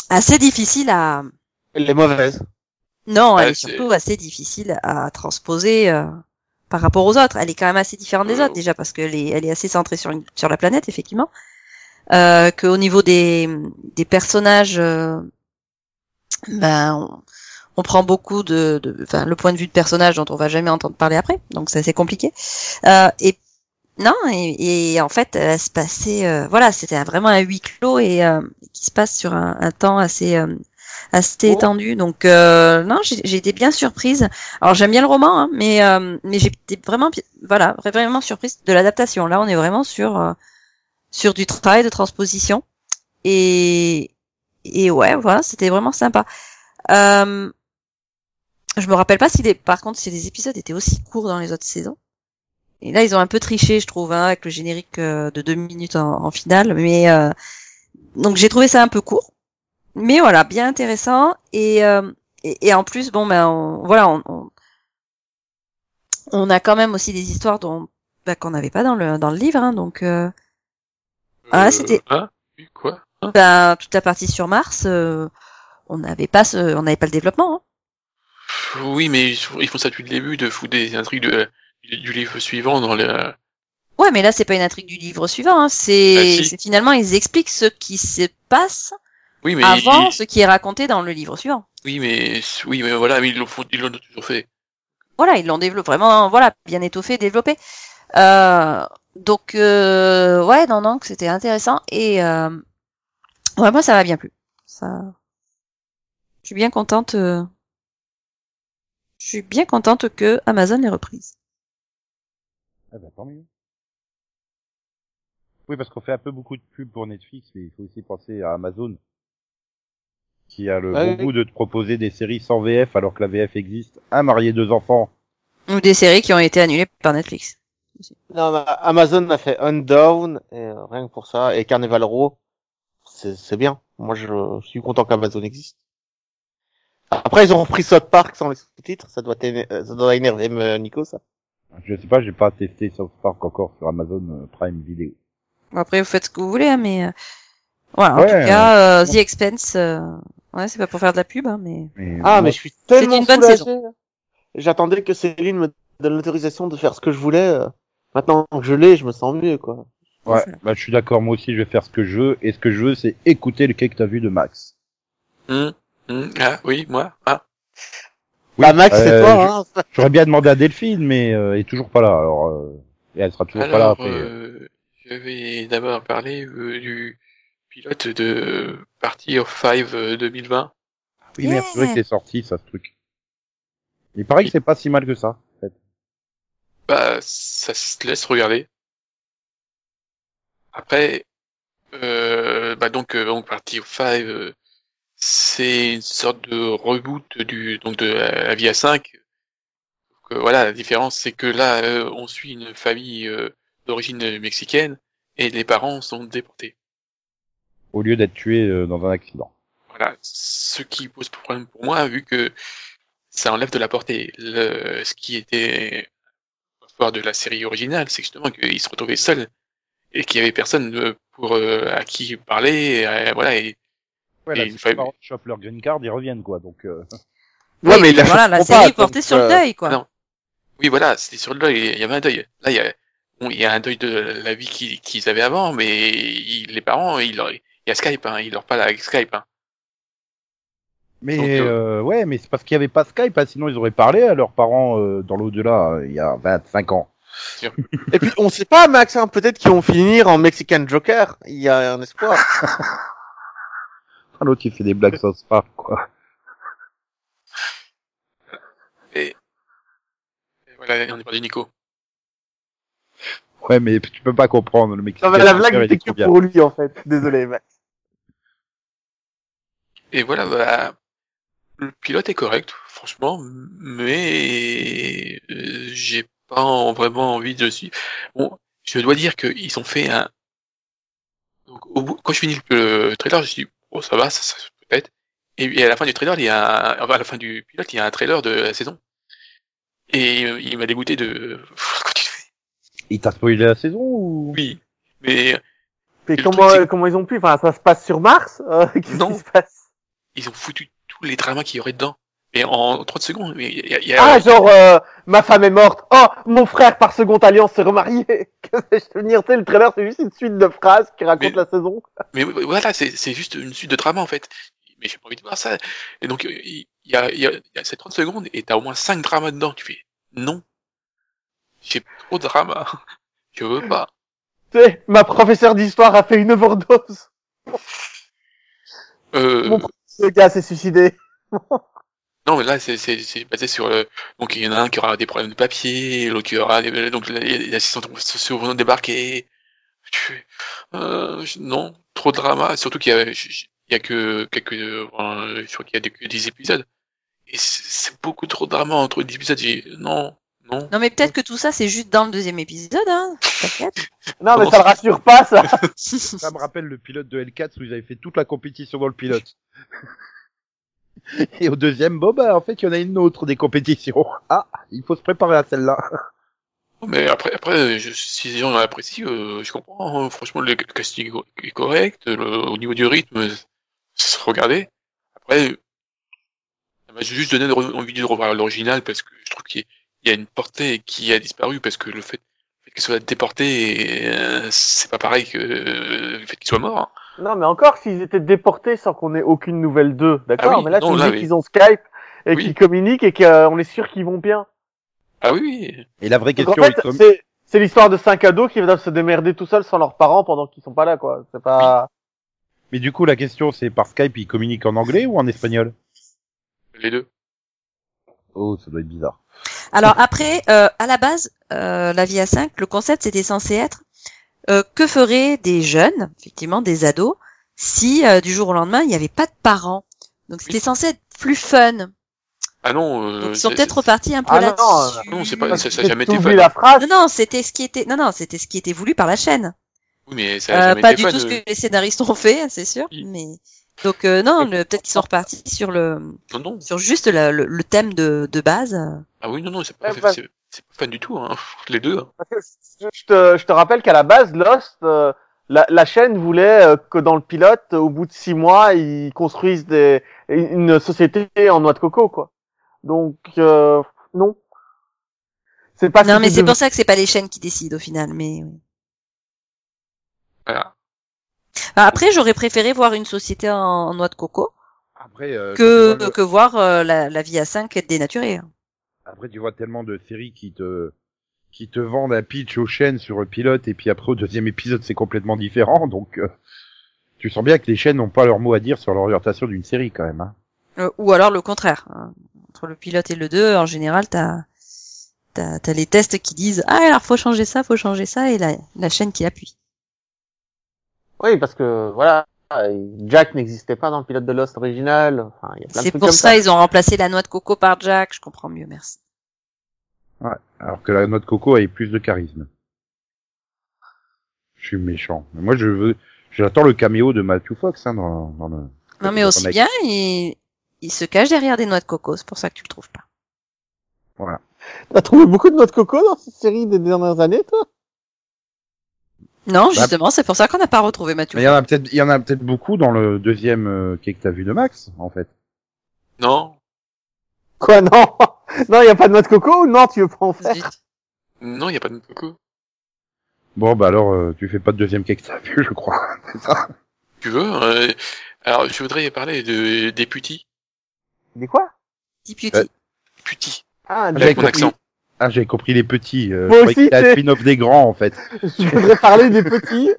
assez difficile à, Elle est mauvaise. non, elle est surtout assez difficile à transposer euh, par rapport aux autres. Elle est quand même assez différente des autres déjà parce qu'elle est, elle est assez centrée sur une, sur la planète effectivement. Euh, qu'au niveau des, des personnages, euh, ben on, on prend beaucoup de, de, enfin le point de vue de personnages dont on va jamais entendre parler après, donc c'est assez compliqué. Euh, et non, et, et en fait, elle se passait, euh, voilà, c'était vraiment un huis clos et euh, qui se passe sur un, un temps assez euh, assez Oh. étendu. Donc euh, non, j'ai été bien surprise. Alors j'aime bien le roman, hein, mais euh, mais j'ai été vraiment voilà vraiment surprise de l'adaptation. Là, on est vraiment sur euh, sur du travail de transposition et et ouais, voilà, c'était vraiment sympa. Euh, je me rappelle pas si les, par contre si les épisodes étaient aussi courts dans les autres saisons. Et là, ils ont un peu triché, je trouve, hein, avec le générique euh, de deux minutes en, en finale. Mais euh, donc j'ai trouvé ça un peu court, mais voilà, bien intéressant. Et euh, et, et en plus, bon ben on- voilà, on, on on a quand même aussi des histoires dont bah, qu'on n'avait pas dans le dans le livre, hein, donc euh, Ah, c'était- Hein Quoi Hein ben, toute la partie sur Mars, euh, on n'avait pas ce, on n'avait pas le développement. Hein. Oui, mais ils font ils font ça depuis le début, de foutre des intrigues de, du, livre suivant dans le... Ouais, mais là c'est pas une intrigue du livre suivant. Hein. C'est Ah, si. c'est finalement ils expliquent ce qui se passe Oui, mais... avant ce qui est raconté dans le livre suivant. Oui, mais... Oui, mais voilà, mais ils l'ont ils l'ont toujours fait. Voilà, ils l'ont développé vraiment, voilà, bien étoffé, développé. Euh, donc euh, ouais, non, non, que c'était intéressant et euh, ouais, moi ça m'a bien plu. Ça, je suis bien contente. euh, Je suis bien contente que Amazon l'ait reprise. Ah bah, tant mieux. Oui, parce qu'on fait un peu beaucoup de pub pour Netflix, mais il faut aussi penser à Amazon, qui a le Ouais, bon oui. goût de te proposer des séries sans VF alors que la VF existe. Un marié, deux enfants. Ou des séries qui ont été annulées par Netflix. Non, mais Amazon a fait Undown, et euh, rien que pour ça, et Carnival Row, c'est c'est bien. Moi, je, suis content qu'Amazon existe. Après, ils ont repris South Park sans les sous-titres, ça doit, euh, ça doit énerver euh, Nico, ça. Je sais pas, j'ai pas testé South Park encore sur Amazon euh, Prime Video. Bon, après, vous faites ce que vous voulez, hein, mais euh, voilà. En Ouais, tout cas, euh, The Expense, euh, ouais, c'est pas pour faire de la pub, hein, mais Mais, Ah, mais je suis tellement une bonne soulagé. J'attendais que Céline me donne l'autorisation de faire ce que je voulais. euh. Maintenant que je l'ai, je me sens mieux, quoi. Ouais, bah, je suis d'accord, moi aussi je vais faire ce que je veux, et ce que je veux c'est écouter le cake que t'as vu de Max. Hum, hum, Ah, oui, moi Ah, bah, Max, c'est euh, toi, hein. J'aurais bien demandé à Delphine, mais euh, elle est toujours pas là, alors... Euh, et elle sera toujours pas là après. euh, je vais d'abord parler euh, du pilote de Party of Five euh, 2020. Oui, merde, c'est vrai que c'est sorti, ça, ce truc. Il paraît que c'est pas si mal que ça, en fait. Bah, ça se laisse regarder. Après, euh, bah donc, euh, donc Party of Five, euh, c'est une sorte de reboot du donc de vie à 5 euh, voilà, la différence, c'est que là, euh, on suit une famille euh, d'origine mexicaine et les parents sont déportés. Au lieu d'être tué euh, dans un accident. Voilà, ce qui pose problème pour moi, vu que ça enlève de la portée. Le, ce qui était fort de la série originale, c'est justement qu'ils se retrouvaient seuls et qu'il y avait personne euh, pour euh, à qui parler. Et, euh, voilà, et Ouais, Et là, une si fois- les parents chopent leur green card, ils reviennent quoi. Donc euh, Ouais, Oui, mais il la voilà, la série portée sur le euh, deuil, quoi. non. oui, voilà, c'était sur le deuil. Il y avait un deuil. Là, il y a, bon, il y a un deuil de la vie qu'ils avaient avant, mais ils- les parents, ils leur, il y a Skype, hein, ils leur parlent avec Skype. Hein. Mais Donc, euh, euh, ouais, mais c'est parce qu'il y avait pas Skype, hein, sinon ils auraient parlé à leurs parents euh, dans l'au-delà euh, il y a 25 ans. Et puis, on sait pas, Max, hein, peut-être qu'ils vont finir en Mexican Joker. Il y a un espoir. Ah, L'autre il fait des blagues South Park quoi. Et, et voilà, on est perdu Nico. Ouais, mais tu peux pas comprendre le mec. Non, mais la blague était que pour lui, en fait. Désolé, Max. Et voilà, bah, le pilote est correct, franchement, mais euh, j'ai pas vraiment envie de suivre. Bon, je dois dire qu'ils ont fait un. Donc, au bout, quand je finis le, le trailer, je dis oh ça va, ça, ça peut-être. Et, et à la fin du trailer, il y a, un- enfin, à la fin du pilote, il y a un trailer de la saison. Et euh, il m'a dégoûté de. Quand tu fais- Il t'a spoilé la saison ou? Oui, mais Mais comment, truc, comment ils ont pu? Enfin, ça se passe sur Mars euh, Qu'est-ce qui se passe? Ils ont foutu tous les dramas qu'il y aurait dedans. Et en 30 secondes, mais il y a, y a- Ah, genre, euh, ma femme est morte. Oh, mon frère, par seconde alliance, s'est remarié. Que sais-je te venir, tu sais, le trailer, c'est juste une suite de phrases qui racontent Mais- la saison. Mais voilà, c'est c'est juste une suite de drama en fait. Mais j'ai pas envie de voir ça. Et donc euh, il y a, il y a, y a ces 30 secondes et t'as au moins 5 dramas dedans. Tu fais non, j'ai trop de drama. Je veux pas. Tu sais, ma professeure d'histoire a fait une overdose. Euh, Mon gars s'est suicidé. non mais là c'est c'est c'est basé sur euh, donc il y en a un qui aura des problèmes de papier, l'autre qui aura des, donc les assistants sociaux vont débarquer. Euh, non trop de drama. Surtout qu'il y a il y a que quelques euh, je crois qu'il y a que 10 épisodes. Et c'est beaucoup trop de drama entre 10 épisodes. J'ai non non. Non, mais peut-être que tout ça, c'est juste dans le deuxième épisode, hein. Non, mais ça le rassure pas, ça. Ça me rappelle le pilote de L4 où ils avaient fait toute la compétition dans le pilote. Et au deuxième, bon bah en fait il y en a une autre des compétitions. Ah, il faut se préparer à celle-là. Mais après, après, si les gens l'apprécient, euh, je comprends. hein. Franchement, le casting est correct. au niveau du rythme, regardez. Après, ça m'a juste donné envie de revoir l'original parce que je trouve qu'il y a- une portée qui a disparu parce que le fait, fait qu'il soit déporté, euh, c'est pas pareil que euh, le fait qu'il soit mort. Non, mais encore, s'ils étaient déportés sans qu'on ait aucune nouvelle d'eux, d'accord Ah oui, Mais là, non, tu là, dis oui. qu'ils ont Skype et Oui. qu'ils communiquent et qu'on est sûr qu'ils vont bien. Ah oui, oui. Et la vraie question, en fait, c'est, c'est l'histoire de cinq ados qui doivent se démerder tout seuls sans leurs parents pendant qu'ils sont pas là, quoi. C'est pas... mais du coup la question c'est par Skype ils communiquent en anglais ou en espagnol? Les deux. Oh, ça doit être bizarre. Alors après, euh, à la base, euh, la vie à 5, le concept c'était censé être euh, que feraient des jeunes, effectivement des ados, si euh, du jour au lendemain il n'y avait pas de parents? Donc c'était Oui. censé être plus fun. Ah non. euh, Donc ils sont peut-être repartis un peu Ah non, là-dessus. non, c'est pas- ça- ça a jamais été fun. la phrase. Non, non, c'était ce qui était, non, non, c'était ce qui était voulu par la chaîne. Oui, mais ça a Euh, jamais pas été du fun. tout ce euh. que les scénaristes ont fait, c'est sûr. Oui. Mais donc euh, non, le- peut-être qu'ils sont repartis sur le, Non, non. sur juste la- le, le thème de, de base. Ah oui, non, non, c'est pas, Ouais, bah- c'est pas fun du tout, hein. Les deux. hein. Je, te, je te rappelle qu'à la base, Lost, euh, la, la chaîne voulait euh, que dans le pilote, au bout de six mois, ils construisent des, une société en noix de coco, quoi. Donc, euh, non. C'est pas non, mais c'est pour ça que c'est pas les chaînes qui décident au final. Mais oui. Voilà. Enfin, après, j'aurais préféré voir une société en, en noix de coco Après, euh, que que voir euh, la, la vie à 5 être dénaturée. hein. Après tu vois tellement de séries qui te qui te vendent un pitch aux chaînes sur le pilote et puis après au deuxième épisode c'est complètement différent donc euh, tu sens bien que les chaînes n'ont pas leur mot à dire sur l'orientation d'une série quand même. Hein. Euh, ou alors le contraire. hein. Entre le pilote et le 2, en général, t'as t'as t'as les tests qui disent ah alors faut changer ça, faut changer ça et la la chaîne qui appuie. Oui, parce que, voilà, Jack n'existait pas dans le pilote de Lost original. Enfin, C'est pour comme ça ils ont remplacé la noix de coco par Jack. Je comprends mieux, merci. Alors que la noix de coco a plus de charisme. Je suis méchant. Mais Moi, je veux, j'attends le caméo de Matthew Fox hein, dans, dans le. Non, mais aussi bien, il, il se cache derrière des noix de coco, c'est pour ça que tu le trouves pas. Voilà. T'as trouvé beaucoup de noix de coco dans cette série des dernières années, toi? Non, Bah- justement, c'est pour ça qu'on n'a pas retrouvé Mathieu. Mais il y en a peut-être, il y en a peut-être beaucoup dans le deuxième euh, quai que t'as vu de Max, en fait. Non, Quoi, non? Non, y a pas de noix de coco ou non, tu veux pas en faire? Zut. non, il n'y a pas de coco. Bon, bah alors, euh, tu fais pas de deuxième quai que t'as vu, je crois. C'est ça. Tu veux euh, Alors, je voudrais parler de des putis? Des quoi? Petit beauty. Euh, Putis. Ah, Avec mon accent. Ah, j'avais compris les petits. Euh, Moi aussi, c'est- spin-off des grands, en fait. je voudrais parler des petits.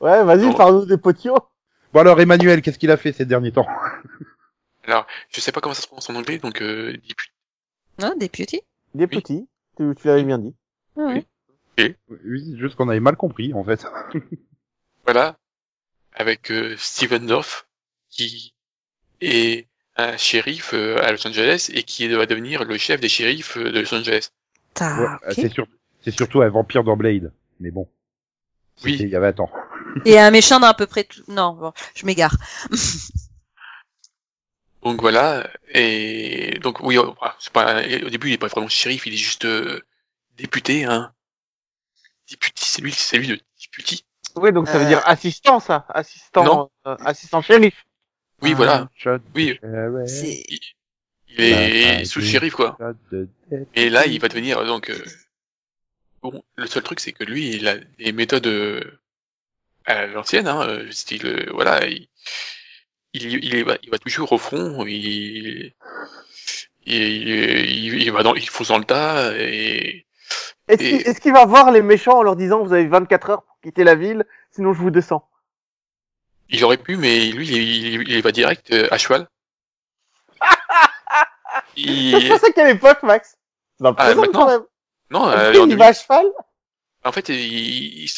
Ouais, vas-y, parle-nous des potios. Bon alors, Emmanuel, qu'est-ce qu'il a fait ces derniers temps? Alors, je sais pas comment ça se prononce en anglais, donc euh. Non, des beauty. Des Oui. petits. Tu, tu l'avais bien dit. Ah ouais. Oui, c'est juste qu'on avait mal compris, en fait. Voilà, avec euh, Steven Dorff, qui est un shérif euh, à Los Angeles et qui va devenir le chef des shérifs euh, de Los Angeles. Ouais, ok. C'est sur- c'est surtout un vampire dans Blade. Mais bon. Oui. Il y avait un temps. Et un méchant dans à peu près tout. Non, bon, je m'égare. Donc voilà, et donc oui, euh, c'est pas au début il est pas vraiment shérif, il est juste euh, député, hein. Député, c'est lui, c'est lui le député. Ouais, donc ça veut Euh. dire assistant, ça. Assistant, Non. euh, assistant shérif. Oui, Ah. voilà, Shot oui, de il, est Bah, sous oui. shérif quoi. Et là, il va devenir euh, donc euh, bon. Le seul truc, c'est que lui, il a des méthodes euh, à l'ancienne, hein, euh, style euh, voilà, il, il, il, va, il va toujours au front, il, il, il, il va dans, il fonce dans le tas et Est-ce Et- qu'il est-ce qu'il va voir les méchants en leur disant vous avez 24 heures pour quitter la ville, sinon je vous descends? Il aurait pu, mais lui, il, il, il va direct euh, à cheval. Il, C'est ça quelle époque, Max Dans le Ah, présent, quand même. non, euh, il en, va à cheval en fait, il, il-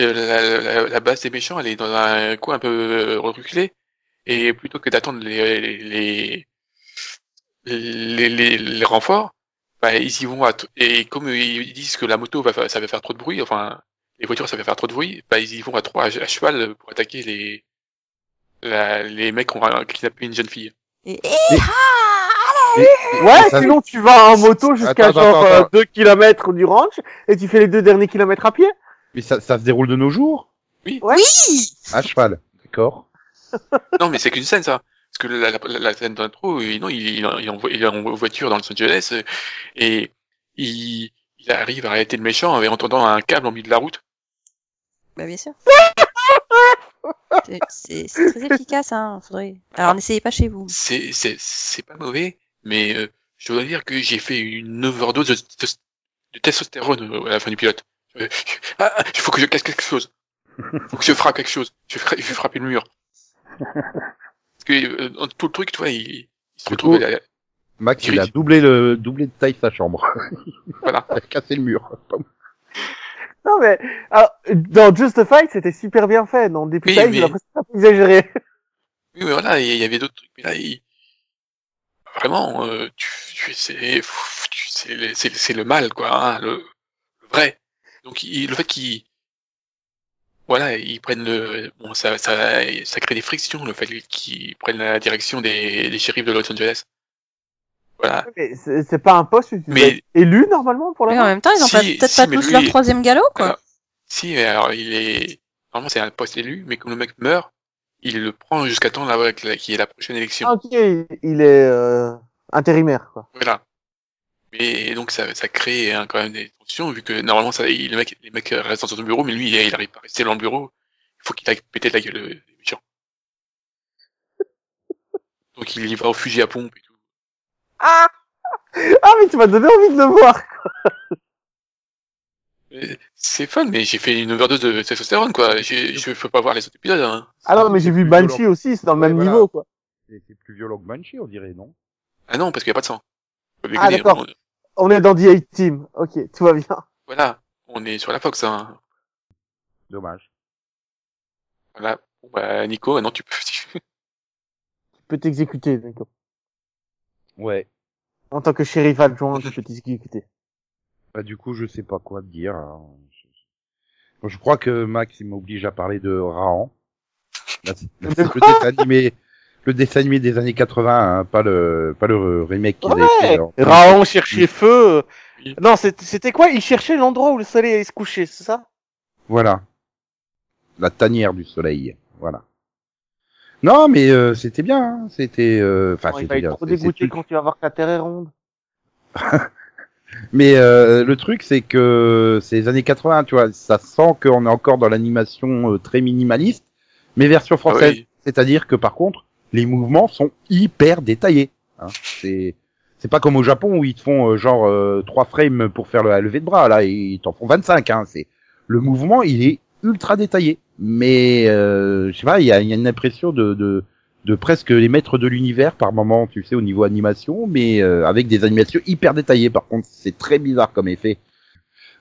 euh, la, la, la base des méchants, elle est dans un coin un peu euh, reculé. Et plutôt que d'attendre les, les, les, les, les renforts, bah, ils y vont à et comme ils disent que la moto va, ça va faire trop de bruit, enfin, les voitures ça va faire trop de bruit, bah, ils y vont à trois à, à cheval pour attaquer les, la, les mecs qui ont kidnappé une jeune fille. Et, Ouais, Ça- sinon tu vas en moto jusqu'à genre attends, attends. 2 km du ranch et tu fais les deux derniers kilomètres à pied. Mais ça, ça se déroule de nos jours? Oui À cheval. D'accord. Non, mais c'est qu'une scène, ça. Parce que la, la, la- scène d'intro, il- non, il, il, il, envoie- il est en voiture dans Los Angeles euh, et il, il arrive à arrêter le méchant en entendant un câble en milieu de la route. Bah bien sûr. C'est- C'est c'est très efficace, hein. Faudrait. Alors n'essayez pas chez vous. C'est, c'est, c'est pas mauvais, mais euh, je dois dire que j'ai fait une overdose de, de, de testostérone euh, à la fin du pilote. Euh, ah, ah, il faut que je casse quelque chose. Il faut que je frappe quelque chose. Je vais, fra- je vais frapper le mur. Parce que euh, dans tout le truc, tu vois, il, il se Du retrouve... coup- à- Max, il a doublé le, doublé de taille sa chambre. Voilà. il a cassé le mur. Non mais alors, dans Justified c'était super bien fait. Dans Deputy, Oui, j'ai mais- l'impression peu exagéré. Oui, mais voilà, il y avait d'autres trucs, mais là, il... vraiment, euh, tu, tu, c'est, tu- c'est, le- c'est, c'est le mal, quoi, hein, le, le vrai. Donc, il, le fait qu'ils, voilà, ils prennent le, bon, ça, ça, ça crée des frictions, le fait qu'ils prennent la direction des, des shérifs de Los Angeles. Voilà. Mais c'est c'est pas un poste tu Mais- élu normalement pour la Mais en même temps, ils ont Si, pas- peut-être si, pas tous lui- leur troisième galop, quoi. Alors, si, mais alors, il est, normalement, c'est un poste élu, mais comme le mec meurt, il le prend jusqu'à temps là, qu'il y ait la prochaine élection. Ok, il est euh, intérimaire quoi. Voilà. Mais donc ça, ça crée hein, quand même des tensions vu que normalement ça, il- les mecs, les mecs restent dans son bureau, mais lui il, il arrive pas à rester dans le bureau. Il faut qu'il aille péter la gueule euh, des méchants. Donc il y va au fusil à pompe et tout. Ah Ah mais tu m'as donné envie de le voir. Euh, C'est fun, mais j'ai fait une overdose de testostérone quoi. J'ai- Je peux pas voir les autres épisodes. Hein. Ah non mais j'ai vu Banshee violent. aussi, c'est dans le Ouais, même voilà. niveau quoi. C'est plus violent que Banshee, on dirait, non? Ah non, parce qu'il y a pas de sang. Ah, d'accord. on- On est dans The Hate Team. Ok, tout va bien. Voilà, on est sur la Fox. Hein. Dommage. Voilà. Bon, bah Nico, maintenant tu peux. Tu peux t'exécuter, d'accord. Ouais. En tant que shérif adjoint, tu peux t'exécuter. Bah, du coup, je sais pas quoi te dire. hein. Je- crois que Max, il m'oblige à parler de Rahan. Là, c'est- là, le dessin animé, le dessin animé des années 80, hein, pas le, pas le remake qu'ils avaient fait. Ouais, en- Raon cherchait feu. Oui. Non, c'était quoi? Il cherchait l'endroit où le soleil allait se coucher, c'est ça? Voilà. La tanière du soleil. Voilà. Non, mais euh, c'était bien. hein. C'était, euh, enfin, Non, Il c'était va être bien. trop dégoûté quand tu vas voir que la Terre est ronde. Mais euh, le truc, c'est que ces années 80, tu vois, ça sent qu'on est encore dans l'animation euh, très minimaliste, mais version Ah française. oui. C'est-à-dire que par contre, les mouvements sont hyper détaillés. Hein. C'est c'est pas comme au Japon où ils te font euh, genre euh, trois frames pour faire le lever de bras. Là, ils t'en font 25. Hein. C'est le mouvement, il est ultra détaillé. Mais euh, je sais pas, il y a, y a une impression de, de de presque les maîtres de l'univers par moment, tu sais, au niveau animation, mais euh, avec des animations hyper détaillées. Par contre, c'est très bizarre comme effet.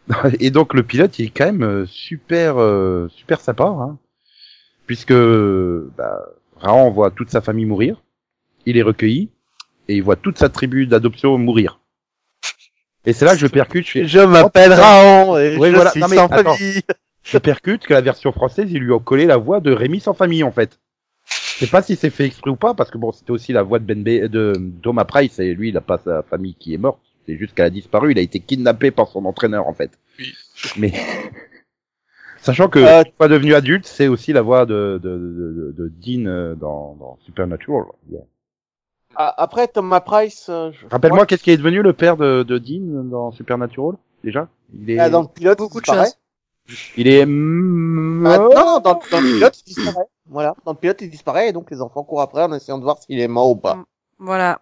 Et donc le pilote, il est quand même euh, super euh, super sympa, hein, puisque bah, Raon voit toute sa famille mourir, il est recueilli et il voit toute sa tribu d'adoption mourir. Et c'est là que je percute, je, Je m'appelle Raon et Oui, je voilà. suis Non, mais sans attends. famille. je percute que la version française, ils lui ont collé la voix de Rémi sans famille en fait. Je sais pas si c'est fait exprès ou pas, parce que bon, c'était aussi la voix de Ben B- de Thomas Price et lui, il a pas sa famille qui est morte. C'est juste qu'elle a disparu. Il a été kidnappé par son entraîneur en fait. Oui. Mais sachant que Euh, une fois devenu adulte, c'est aussi la voix de de, de, de, de Dean euh, dans, dans Supernatural. Yeah. Ah, Après, Thomas Price. euh, je- Rappelle-moi qu'est-ce qui est devenu le père de, de Dean dans Supernatural déjà? Il est Ah, dans le pilote, Beaucoup de choses. Il est Ah, non, non, dans, dans le pilote, il disparaît. Voilà, dans le pilote, il disparaît et donc les enfants courent après en essayant de voir s'il est mort ou pas. Voilà.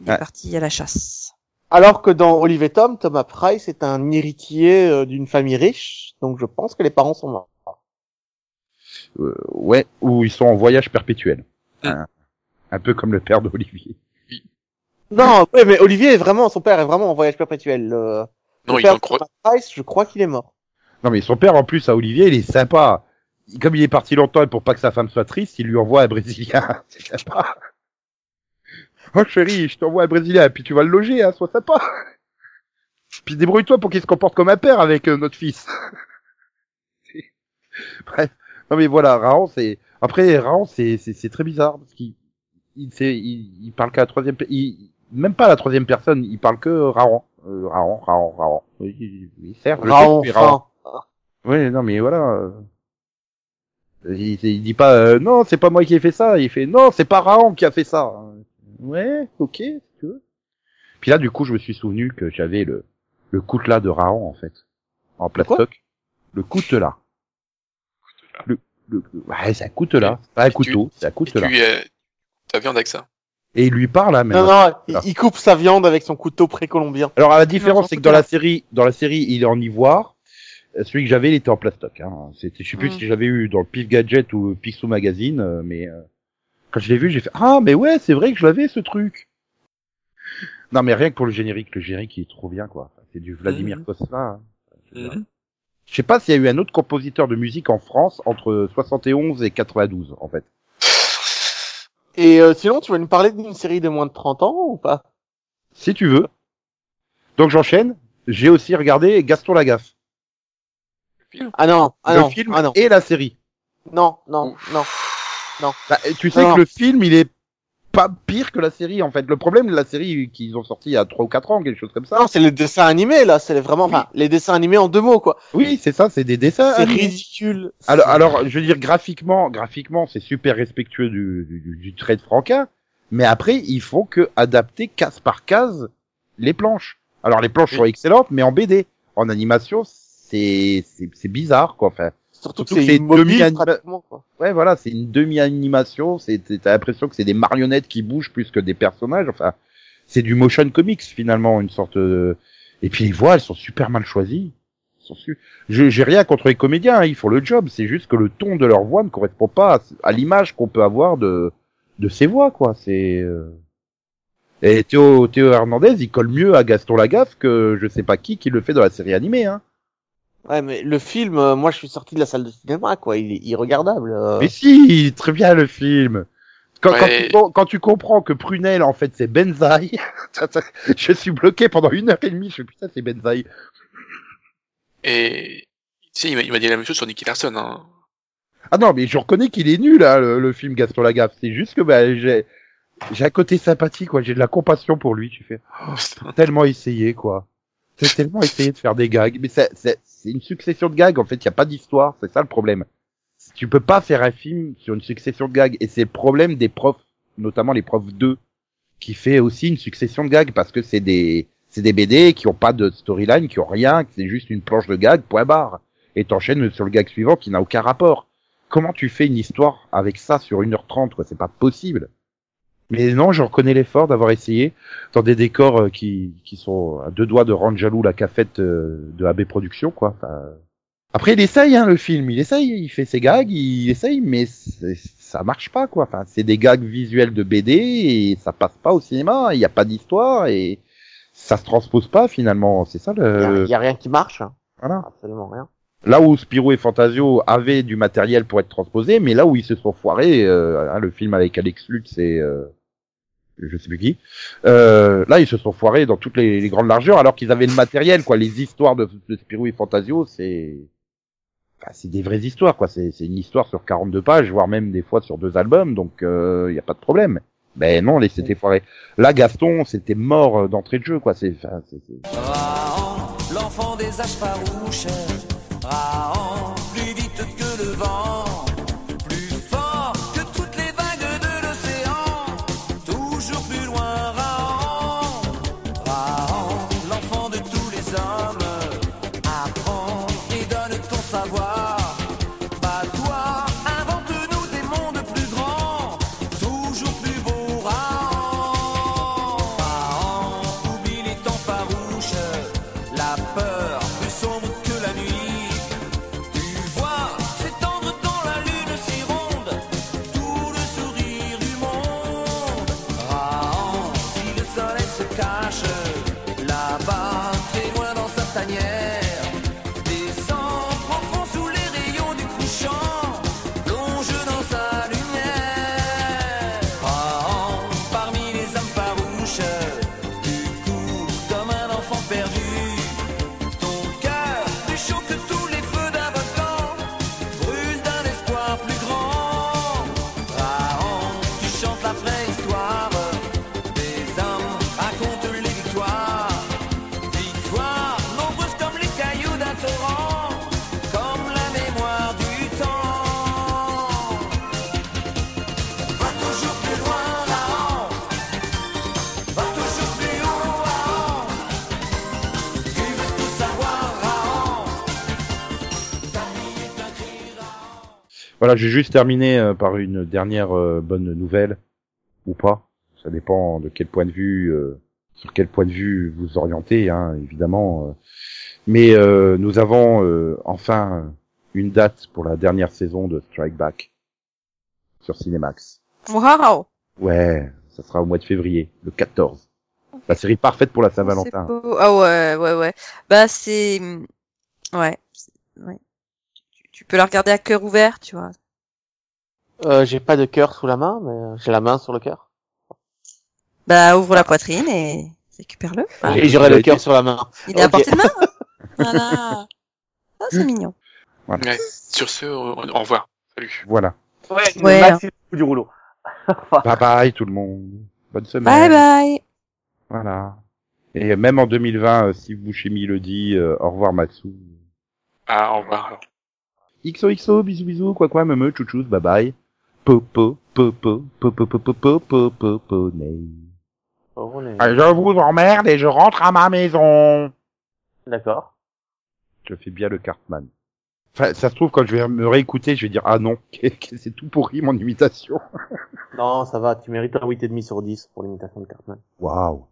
Il Ouais. est parti à la chasse. Alors que dans Olive et Tom, Thomas Price est un héritier euh, d'une famille riche, donc je pense que les parents sont morts. Euh, ouais, où ils sont en voyage perpétuel. Mm. Un, un peu comme le père d'Olivier. Non, ouais, mais Olivier est vraiment, son père est vraiment en voyage perpétuel. Le, Non, le ils père. Thomas Price, je crois qu'il est mort. Non mais son père en plus à Olivier, il est sympa. Comme il est parti longtemps et pour pas que sa femme soit triste, il lui envoie un Brésilien. C'est sympa. Oh chérie, je t'envoie un Brésilien, puis tu vas le loger, hein, sois sympa. Puis débrouille-toi pour qu'il se comporte comme un père avec euh, notre fils. Bref. Non mais voilà, Raon c'est après Raon c'est c'est c'est très bizarre parce qu'il il, c'est- il, il parle qu'à la troisième il même pas à la troisième personne, il parle que Raon. Euh, Raon, Raon, Raon. Oui, oui, oui, certes, Raon, Raon. Oui, non, mais voilà. euh, Il, il dit pas euh, non, c'est pas moi qui ai fait ça. Il fait non, c'est pas Raon qui a fait ça. Ouais, ok, si tu veux. Puis là, du coup, je me suis souvenu que j'avais le le coutelas de Raon en fait, en plastoc. Le coutelas. Le, le, ouais, c'est un coutelas, pas un couteau, c'est un coutelas. tu euh, ta viande avec ça. Et il lui parle, hein, même. Non, non, il, coupe sa viande avec son couteau précolombien. Alors la différence c'est que dans la série, dans la série, il est en ivoire. Celui que j'avais, il était en plastoc. Hein. C'était, je sais plus Mm. si j'avais eu dans le Pif Gadget ou Picsou Magazine, euh, mais euh, quand je l'ai vu, j'ai fait ah mais ouais, c'est vrai que je l'avais ce truc. Non mais rien que pour le générique, le générique il est trop bien quoi. C'est du Vladimir Mhm. Kosma. hein. Mhm. Je sais pas s'il y a eu un autre compositeur de musique en France entre 71 et 92 en fait. Et euh, sinon, tu vas nous parler d'une série de moins de 30 ans ou pas? Si tu veux. Donc j'enchaîne. J'ai aussi regardé Gaston Lagaffe, Ah non, ah le non, film ah non, et la série. non, non, non. Bah, tu sais Non. que le film, il est pas pire que la série, en fait. Le problème de la série qu'ils ont sorti il y a 3 ou 4 ans, quelque chose comme ça. Non, c'est les dessins animés là, c'est vraiment, enfin, les dessins animés en deux mots quoi. Oui, c'est ça, c'est des dessins. C'est ridicule. Alors, alors, je veux dire, graphiquement, graphiquement, c'est super respectueux du, du, du- du trait de Franquin. Mais après, il faut que adapter case par case les planches. Alors, les planches Oui. sont excellentes, mais en BD. En animation, c'est, c'est, bizarre, quoi. Enfin, Surtout que surtout que c'est immobile demi-anima- pratiquement quoi. Ouais, voilà, c'est une demi-animation. C'est, t'as l'impression que c'est des marionnettes qui bougent plus que des personnages. Enfin, c'est du motion comics finalement, une sorte. De... Et puis les voix, elles sont super mal choisies. Su- J'ai rien contre les comédiens, hein, ils font le job. C'est juste que le ton de leur voix ne correspond pas à, à l'image qu'on peut avoir de de ces voix, quoi. C'est. euh, Et Théo, Théo Hernandez, il colle mieux à Gaston Lagaffe que je sais pas qui qui le fait dans la série animée. Hein. Ouais, mais le film, euh, moi je suis sorti de la salle de cinéma quoi, il est irregardable. euh. Mais si, très bien le film. Quand, quand, Ouais. tu, com- quand tu comprends que Prunel, en fait, c'est Benzaï, je suis bloqué pendant une heure et demie, je fais putain, c'est Benzaï. Et tu sais, il m'a il m'a dit la même chose sur Nicky Larson. Hein. Ah non, mais je reconnais qu'il est nul, hein, le, le film Gaston Lagaffe. C'est juste que bah, j'ai j'ai un côté sympathie, quoi. J'ai de la compassion pour lui. Tu fais oh, tellement essayé, quoi. C'est tellement essayé de faire des gags, mais c'est une succession de gags. En fait, il y a pas d'histoire. C'est ça le problème. Tu peux pas faire un film sur une succession de gags, et c'est le problème des profs, notamment les profs 2, qui fait aussi une succession de gags parce que c'est des c'est des BD qui ont pas de storyline, qui ont rien, c'est juste une planche de gags, point barre. Et t'enchaînes sur le gag suivant qui n'a aucun rapport. Comment tu fais une histoire avec ça sur 1h30, quoi? C'est pas possible. Mais non, je reconnais l'effort d'avoir essayé dans des décors euh, qui, qui sont à deux doigts de rendre jaloux la cafette euh, de AB Productions, quoi. Enfin, Après, il essaye, hein, le film. Il essaye, il fait ses gags, il essaye, mais ça marche pas, quoi. Enfin, c'est des gags visuels de BD et ça passe pas au cinéma. Il n'y a pas d'histoire et ça se transpose pas, finalement. C'est ça Il y, a- le... il y a rien qui marche. hein. Voilà. Absolument rien. Là où Spirou et Fantasio avaient du matériel pour être transposés, mais là où ils se sont foirés, euh, hein, le film avec Alex Lutz et euh, je sais plus qui, euh, là ils se sont foirés dans toutes les, grandes largeurs alors qu'ils avaient le matériel, quoi. Les histoires de, Spirou et Fantasio, c'est c'est des vraies histoires, quoi. C'est une histoire sur 42 pages, voire même des fois sur deux albums, donc il y a pas de problème. Ben non, les c'était foiré. Là, Gaston, c'était mort euh, d'entrée de jeu, quoi. C'est, l'enfant des âges. Rahan, plus vite que le vent. Voilà, j'ai juste terminé euh, par une dernière euh, bonne nouvelle, ou pas. Ça dépend de quel point de vue, euh, sur quel point de vue vous orientez, hein, évidemment. Mais euh, nous avons euh, enfin une date pour la dernière saison de Strike Back sur Cinemax. Waouh Ouais, ça sera au mois de février, le 14. La série parfaite pour la C'est Saint-Valentin. Ah ouais, ouais, ouais. Bah c'est, ouais, ouais. Tu, peux la regarder à cœur ouvert, tu vois. Euh, j'ai pas de cœur sous la main, mais euh, j'ai la main sur le cœur. Bah ouvre la poitrine et récupère-le. Voilà. Et j'aurai Vous le cœur sur la main. Il est à portée de main. hein. voilà. Ah, c'est mignon. Ouais. Sur ce, au revoir. Salut. Voilà. Ouais, Ouais. du rouleau. Bye bye tout le monde. Bonne semaine. Bye bye. Voilà. Et même en 2020, euh, si Bouchemi le dit, euh, au revoir Matsu. Ah, au revoir. alors. XOXO, bisous bisous, quoi quoi, me me, chouchous, bye bye. Popo, popo, popo, popo, popo, popo. Oh, Ah, Je vous emmerde et je rentre à ma maison. D'accord. Je fais bien le Cartman. Enfin, ça se trouve, quand je vais me réécouter, je vais dire, ah non, c'est tout pourri mon imitation. Non, ça va, tu mérites un 8,5 sur 10 pour l'imitation de Cartman. Waouh.